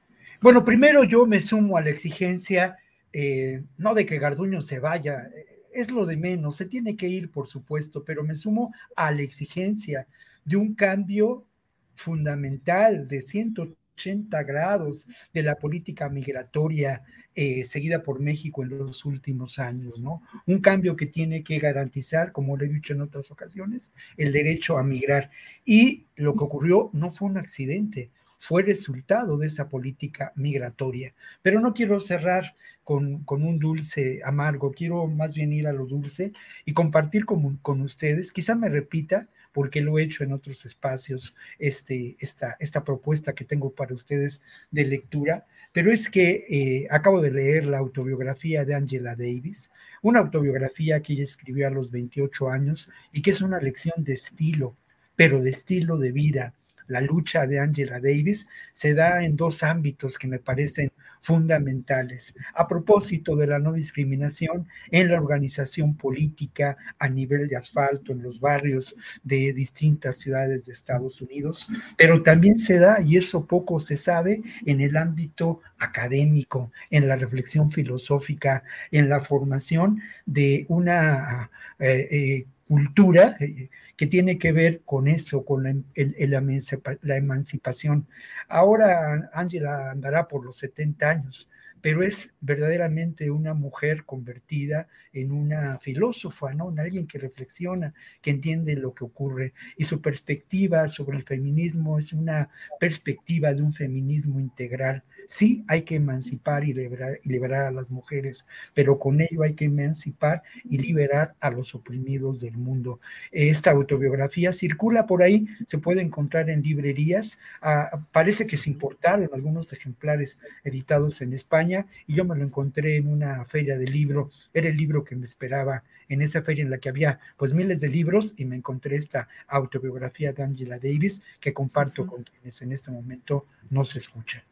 Bueno, primero yo me sumo a la exigencia, eh, no de que Garduño se vaya, es lo de menos, se tiene que ir, por supuesto, pero me sumo a la exigencia de un cambio fundamental de 180 grados de la política migratoria eh, seguida por México en los últimos años, ¿no? Un cambio que tiene que garantizar, como le he dicho en otras ocasiones, el derecho a migrar. Y lo que ocurrió no fue un accidente, fue resultado de esa política migratoria. Pero no quiero cerrar con, un dulce amargo, quiero más bien ir a lo dulce y compartir con, con ustedes, quizá me repita, porque lo he hecho en otros espacios, este, esta, esta propuesta que tengo para ustedes de lectura, pero es que eh, acabo de leer la autobiografía de Angela Davis, una autobiografía que ella escribió a los 28 años y que es una lección de estilo, pero de estilo de vida. La lucha de Angela Davis se da en dos ámbitos que me parecen fundamentales. A propósito de la no discriminación en la organización política a nivel de asfalto en los barrios de distintas ciudades de Estados Unidos, pero también se da, y eso poco se sabe, en el ámbito académico, en la reflexión filosófica, en la formación de una eh, eh, cultura eh, que tiene que ver con eso, con la, emancipación. Ahora Ángela andará por los 70 años, pero es verdaderamente una mujer convertida en una filósofa, ¿no? En alguien que reflexiona, que entiende lo que ocurre. Y su perspectiva sobre el feminismo es una perspectiva de un feminismo integral Sí, hay que emancipar y liberar, y liberar a las mujeres, pero con ello hay que emancipar y liberar a los oprimidos del mundo. Esta autobiografía circula por ahí, se puede encontrar en librerías, ah, parece que se importaron algunos ejemplares editados en España y yo me lo encontré en una feria de libro, era el libro que me esperaba en esa feria en la que había pues miles de libros y me encontré esta autobiografía de Angela Davis que comparto con quienes en este momento no se escuchan.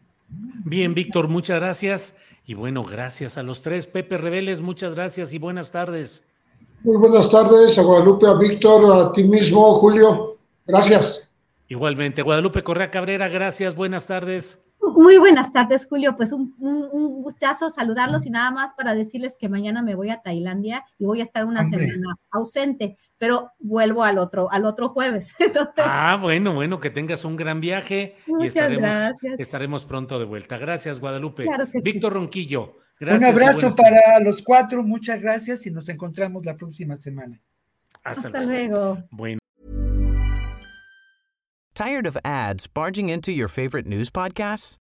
Bien, Víctor, muchas gracias. Y bueno, gracias a los tres. Pepe Reveles, muchas gracias y buenas tardes. Muy buenas tardes a Guadalupe, a Víctor, a ti mismo, Julio. Gracias. Igualmente, Guadalupe Correa Cabrera, gracias, buenas tardes. Muy buenas tardes, Julio. Pues un, gustazo saludarlos y nada más para decirles que mañana me voy a Tailandia y voy a estar una semana ausente, pero vuelvo al otro, al otro jueves. ah, bueno, bueno, que tengas un gran viaje y estaremos, estaremos pronto de vuelta. Gracias, Guadalupe. Víctor Ronquillo. Gracias, un abrazo para los cuatro, muchas gracias y nos encontramos la próxima semana. Hasta, luego. Bueno. Tired of ads barging into your favorite news podcasts?